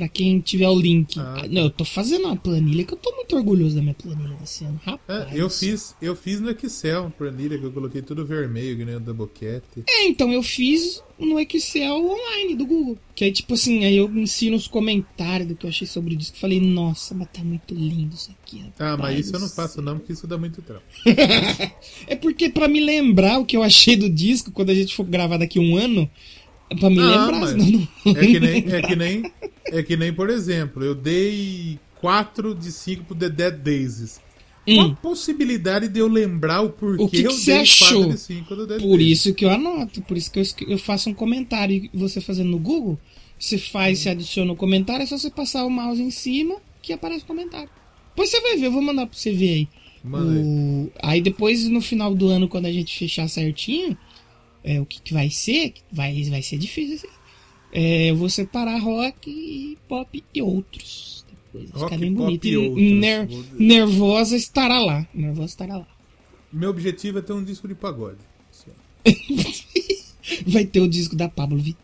Pra quem tiver o link. Ah, Ah, não, eu tô fazendo uma planilha que eu tô muito orgulhoso da minha planilha desse ano. Rapaz. É, eu fiz, eu fiz no Excel, uma planilha que eu coloquei tudo vermelho, que nem o Doublecat. É, então eu fiz no Excel online do Google. Que aí, tipo assim, aí eu ensino os comentários do que eu achei sobre o disco. Falei, nossa, mas tá muito lindo isso aqui. Ah, mas isso eu não faço não, porque isso dá muito trampo. É porque pra me lembrar o que eu achei do disco quando a gente for gravar daqui um ano, é pra me Ah, lembrar, mas senão não. É que nem, é que nem, é que nem, por exemplo, eu dei 4 de 5 pro The Dead Daisies. Qual a Hum, possibilidade de eu lembrar o porquê O que que eu dei achou? 4 de 5 do Dead por Daisies? isso que eu anoto, por isso que eu, eu faço um comentário. E você fazendo no Google, você faz, você adiciona o comentário, é só você passar o mouse em cima que aparece o comentário. Depois você vai ver, eu vou mandar pra você ver aí. O- Aí depois, no final do ano, quando a gente fechar certinho, é, o que, que vai ser, vai, vai ser difícil assim. É, eu vou separar rock e pop e outros. Depois Rock, ficar bem bonito. e E outros. Ner- nervosa estará lá. Nervosa estará lá. Meu objetivo é ter um disco de pagode. Vai ter o disco da Pablo Vittar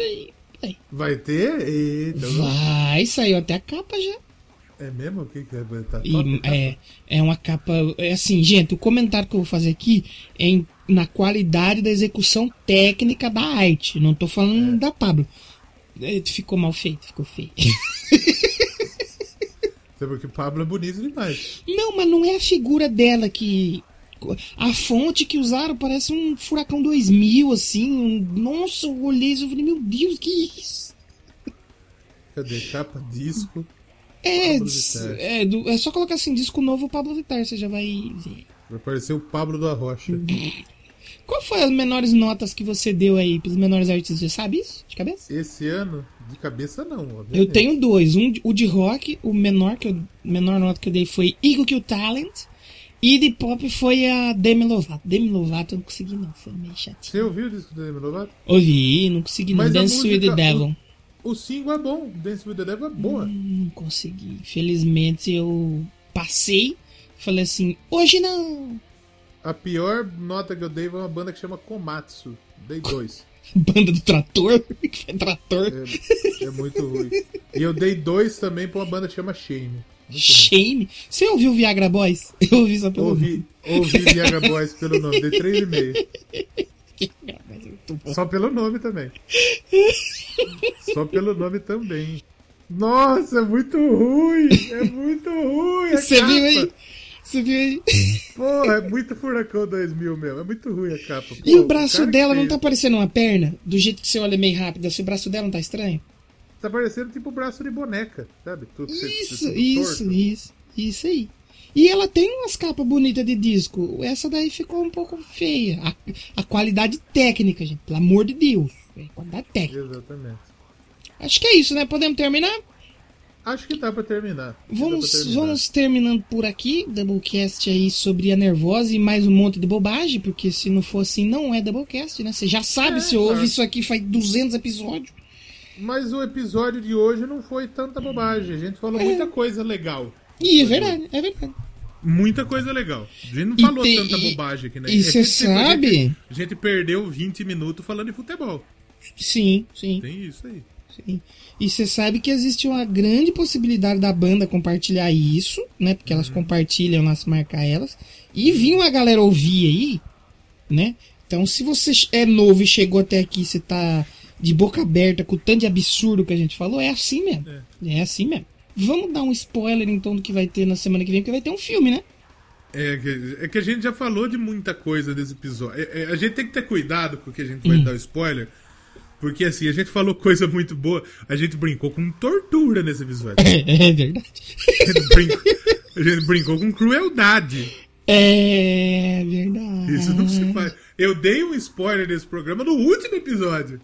aí. Vai. Vai ter? Eita, Vai, saiu até a capa já. é mesmo? O que que é? Tá E, top, é, é uma capa. É assim, gente, o comentário que eu vou fazer aqui é em- na qualidade da execução técnica da arte. Não tô falando da Pablo. É, Ficou mal feito, ficou feio. Sabe porque o Pablo é bonito demais. não, mas não é a figura dela que. A fonte que usaram parece um Furacão 2000, assim. um- Nossa, eu olhei e falei, meu Deus, que isso? Cadê? Capa, disco. É, é, do- é só colocar assim, disco novo Pablo Vittar, você já vai ver. Vai parecer o Pablo da Rocha. Qual foi as menores notas que você deu aí pros menores artistas? Você sabe isso? De cabeça? Esse ano, de cabeça não, obviamente. Eu tenho dois. Um, o de rock, o menor, que eu, menor nota que eu dei foi Eagle Kill Talent. E de pop foi a Demi Lovato. Demi Lovato eu não consegui não, foi meio chatinho. Você ouviu o disco do Demi Lovato? Ouvi, não consegui não. Mas Dance with the música- Devil. O single é bom, Dance with the Devil é boa. Não consegui. Felizmente eu passei. Falei assim, hoje não. A pior nota que eu dei foi uma banda que chama Komatsu. Dei dois. Banda do trator. que é trator. É, é muito ruim. E eu dei dois também pra uma banda que chama Shame. Muito ruim. Shame. Você ouviu Viagra Boys? Eu ouvi só pelo Ouvi, ouvi Viagra Boys pelo nome, dei três e meio. É. Só pelo nome também. Só pelo nome também. Nossa, é muito ruim! É muito ruim! a Você capa. viu aí? Você viu aí? Porra, é muito Furacão 2000 mesmo. É muito ruim a capa. E o braço dela não tá parecendo uma perna? Do jeito que você olha meio rápido, assim, o braço dela não tá estranho? Tá parecendo tipo o braço de boneca, sabe? Tudo, Isso, tudo isso, torto. isso, isso aí. E ela tem umas capas bonitas de disco. Essa daí ficou um pouco feia. A, a qualidade técnica, gente, pelo amor de Deus. É qualidade técnica. Exatamente. Acho que é isso, né? Podemos terminar? Acho que dá pra terminar. Vamos, pra terminar. vamos terminando por aqui. Doublecast aí sobre a nervosa e mais um monte de bobagem, porque se não for assim, não é Doublecast, né? Você já sabe, É, você ouve claro. isso aqui faz 200 episódios. Mas o episódio de hoje não foi tanta bobagem. A gente falou muita coisa legal. E é verdade, é verdade. Muita coisa legal. A gente não E falou tanta e- bobagem aqui, né? e É cê que, tipo, A sabe- gente, a gente perdeu 20 minutos falando de futebol. Sim, sim. Tem isso aí. Sim. E você sabe que existe uma grande possibilidade da banda compartilhar isso, né? Porque elas compartilham, nós marcar elas. E vir uma galera ouvir aí, né? Então, se você é novo e chegou até aqui, você tá de boca aberta com o tanto de absurdo que a gente falou, é assim mesmo. É, assim mesmo. Vamos dar um spoiler então do que vai ter na semana que vem, porque vai ter um filme, né? É que, é que a gente já falou de muita coisa desse episódio. É- é, a gente tem que ter cuidado com o que a gente vai Hum. dar o spoiler. Porque assim, a gente falou coisa muito boa. A gente brincou com tortura nesse episódio. É, verdade. A gente brincou, a gente brincou com crueldade. É verdade. Isso não se faz. Eu dei um spoiler desse programa no último episódio.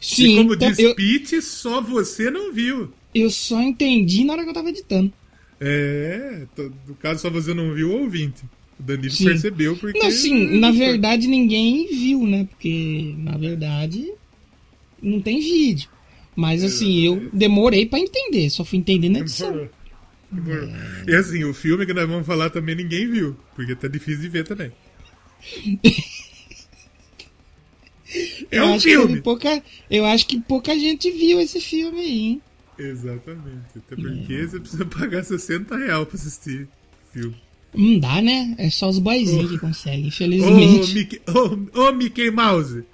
Sim, e como então, diz eu, Pete, só você não viu. eu só entendi na hora que eu tava editando. É, no caso só você não viu o ouvinte. O Danilo Sim. percebeu porque. Não, sim, na verdade ninguém viu, né? Porque, na verdade, não tem vídeo. Mas assim, eu demorei pra entender, só fui entender na edição. E assim, o filme que nós vamos falar também ninguém viu. Porque tá difícil de ver também. É eu um filme! Pouca, eu acho que pouca gente viu esse filme aí, hein? Exatamente. Até porque você precisa pagar 60 reais pra assistir filme. Não dá, né? É só os boizinhos que conseguem, Ô, infelizmente. Mickey, ô, ô, Mickey Mouse!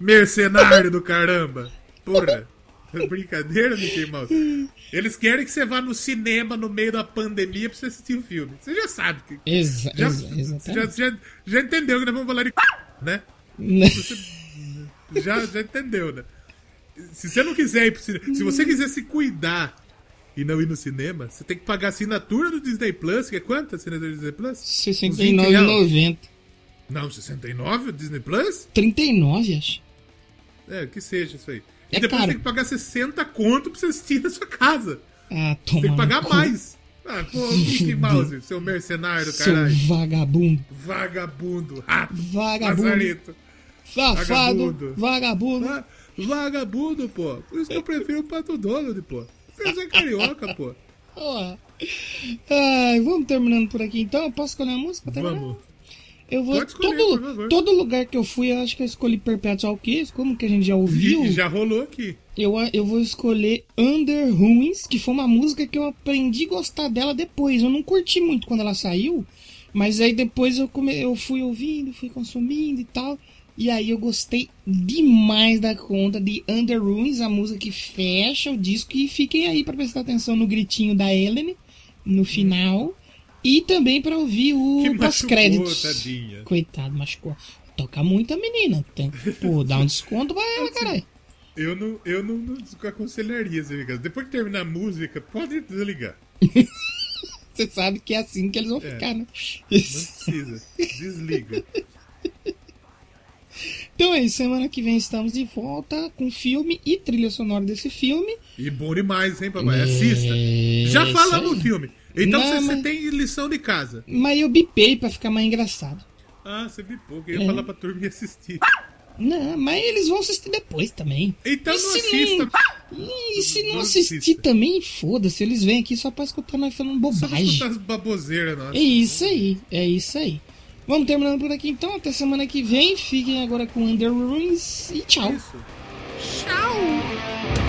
Mercenário do caramba! Porra! É brincadeira, Mickey Mouse. Eles querem que você vá no cinema no meio da pandemia pra você assistir o filme. Você já sabe que. Exa Já, exa- você já, já, já entendeu que nós vamos falar de. Né? Né? Já, já entendeu, né? Se você não quiser ir pro cinema. Se você quiser se cuidar e não ir no cinema, você tem que pagar a assinatura do Disney Plus, que é quanto a assinatura do Disney Plus? Uns 20 reais. R$69,90. Não, 69 o Disney Plus? 39, acho. É, que seja isso aí. E É depois caro. tem que pagar 60 conto pra você assistir na sua casa. Ah, toma. Tem que pagar cu. mais. Ah, pô, Mickey Mouse, seu mercenário do Seu caralho. vagabundo. Vagabundo, rato, Vagabundo. lazarento. Safado. Vagabundo. Vagabundo. Va- Vagabundo, pô. Por isso que eu prefiro o Pato Donald, pô. Você é carioca, pô. Ó. Ai, vamos terminando por aqui então. Posso escolher a música? Vamos. Eu vou. Escolher, todo, todo lugar que eu fui, eu acho que eu escolhi Perpetual Kiss, como que a gente já ouviu. E já rolou aqui. Eu, eu vou escolher Under Ruins, que foi uma música que eu aprendi a gostar dela depois. Eu não curti muito quando ela saiu, mas aí depois eu, come, eu fui ouvindo, fui consumindo e tal. E aí eu gostei demais da conta de Under Ruins, a música que fecha o disco. E fiquem aí para prestar atenção no gritinho da Ellen no final. E também para ouvir o Que pós-créditos. tadinha. Coitado, machucou. Toca muito a menina. Tem, pô, dá um desconto pra ela, caralho. Eu não, eu não, não aconselharia caso. Depois que terminar a música, pode desligar. Você sabe que é assim que eles vão ficar, né? Não precisa. Desliga. Então é isso, semana que vem estamos de volta com filme e trilha sonora desse filme. E bom demais, hein, papai? Assista. É, Já isso falamos aí. o filme. Então Não, você, você mas- tem lição de casa. Mas eu bipei pra ficar mais engraçado. Ah, você viu pouco. Eu ia É. falar pra turma ir assistir. Não, mas eles vão assistir depois também. Então E não se assista. E se não Não assistir assista. também, foda-se. Eles vêm aqui só pra escutar nós falando Só bobagem. escutar as baboseiras nossas. É isso aí, é isso aí. Vamos terminando por aqui então. Até semana que vem. Fiquem agora com Under Ruins e tchau. Isso. Oh,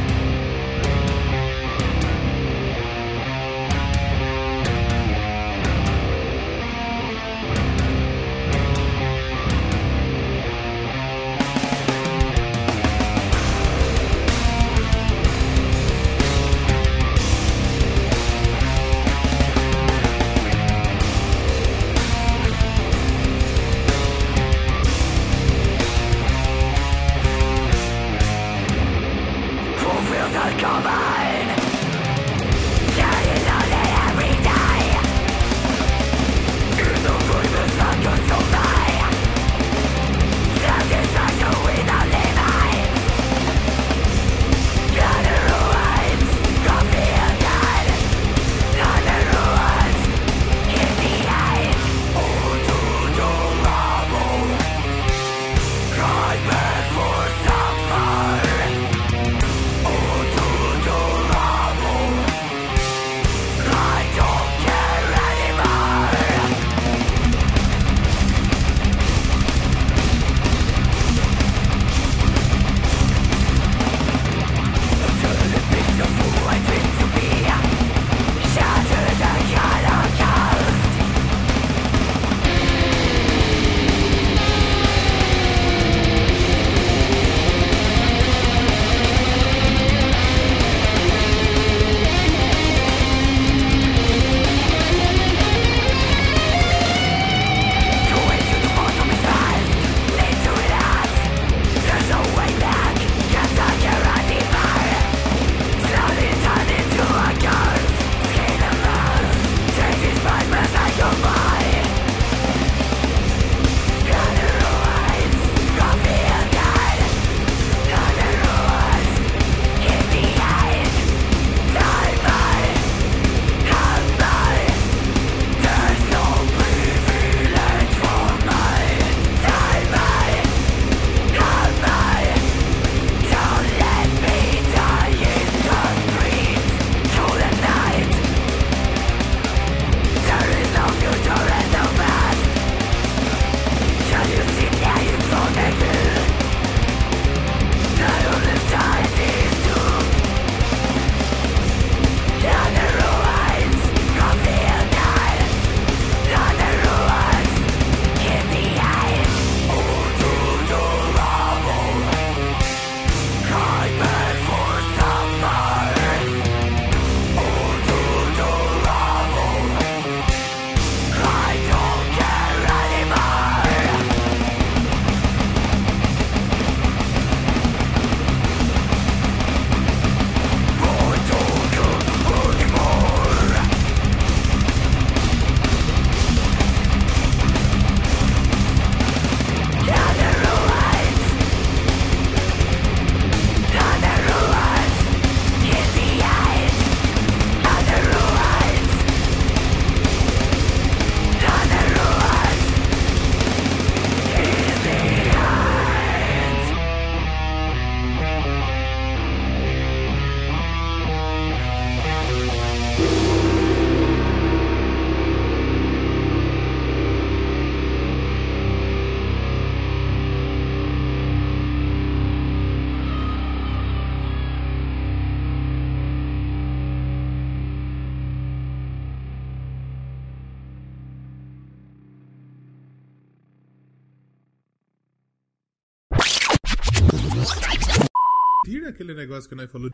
aquele negócio que nós falamos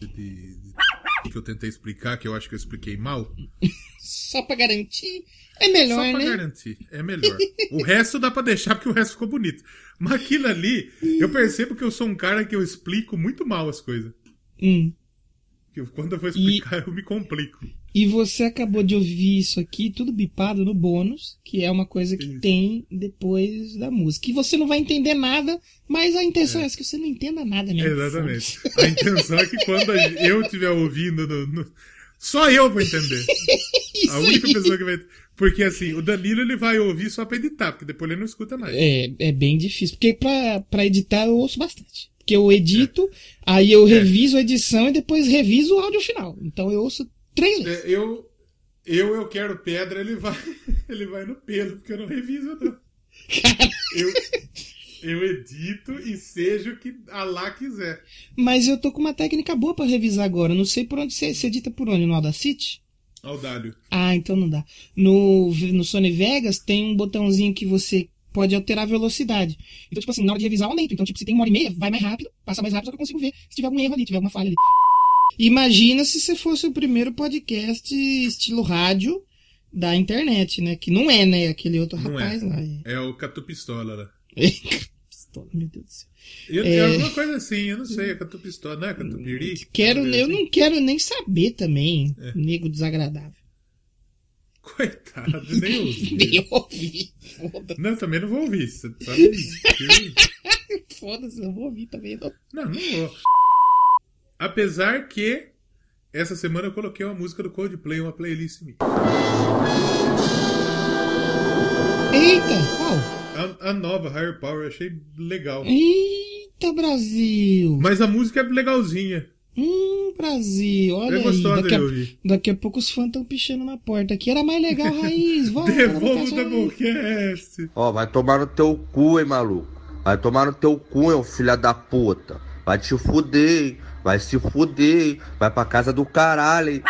de, de- de- que eu tentei explicar, que eu acho que eu expliquei mal? Só pra garantir. É melhor, Só pra né? garantir. É melhor. O resto dá pra deixar porque o resto ficou bonito. Mas aquilo ali, eu percebo que eu sou um cara que eu explico muito mal as coisas. Hum. Eu- quando eu vou explicar, eu me complico. E você acabou de ouvir isso aqui, tudo bipado no bônus, que é uma coisa que Isso. tem depois da música. E você não vai entender nada, mas a intenção é, essa, que você não entenda nada mesmo. Exatamente. A intenção é que quando eu estiver ouvindo, no- no- só eu vou entender. Isso A única aí. pessoa que vai. Porque assim, o Danilo ele vai ouvir só pra editar, porque depois ele não escuta mais. É, é bem difícil, porque pra, pra editar eu ouço bastante. Porque eu edito, aí eu reviso a edição e depois reviso o áudio final. Então eu ouço três. É, eu, eu, eu quero pedra, ele vai, ele vai no pelo, porque eu não reviso, não. Eu, eu edito e seja o que Alá quiser. Mas eu tô com uma técnica boa pra revisar agora. Não sei por onde você, você edita por onde, no Audacity? Audálio. Ah, então não dá. No, no Sony Vegas tem um botãozinho que você pode alterar a velocidade. Então, tipo assim, na hora de revisar, eu aumento. Então, tipo, se tem uma hora e meia, vai mais rápido, passa mais rápido, só que eu consigo ver se tiver algum erro ali, tiver alguma falha ali. Imagina se você fosse o primeiro podcast estilo rádio da internet, né? Que não é, né? Aquele outro Não rapaz é. lá. É o Catupistola lá. É. Pistola, meu Deus do céu. Eu, É. é alguma coisa assim, eu não sei, é Catupistola, não é Catupiri? Quero, eu não quero nem saber também. É. Nego desagradável. assim. Coitado, nem ouvi. Nem ouvi. Foda-se, Não, também não vou ouvir, você sabe disso. foda-se, eu vou ouvir também. Não. Não, não vou. Apesar que essa semana eu coloquei uma música do Coldplay, uma playlist minha. Eita, qual? A, a nova Higher Power, eu achei legal. Eita, Brasil! Mas a música é legalzinha. Hum, Brasil, olha É aí. gostosa Daqui de a, daqui a pouco os fãs estão pichando na porta aqui. Era mais legal, Raiz. Volta, Devolva o Doublecast. Ó, vai tomar no teu cu, hein, maluco. Vai tomar no teu cu, hein, filha da puta. Vai te fuder, hein? Vai se fuder, vai pra casa do caralho.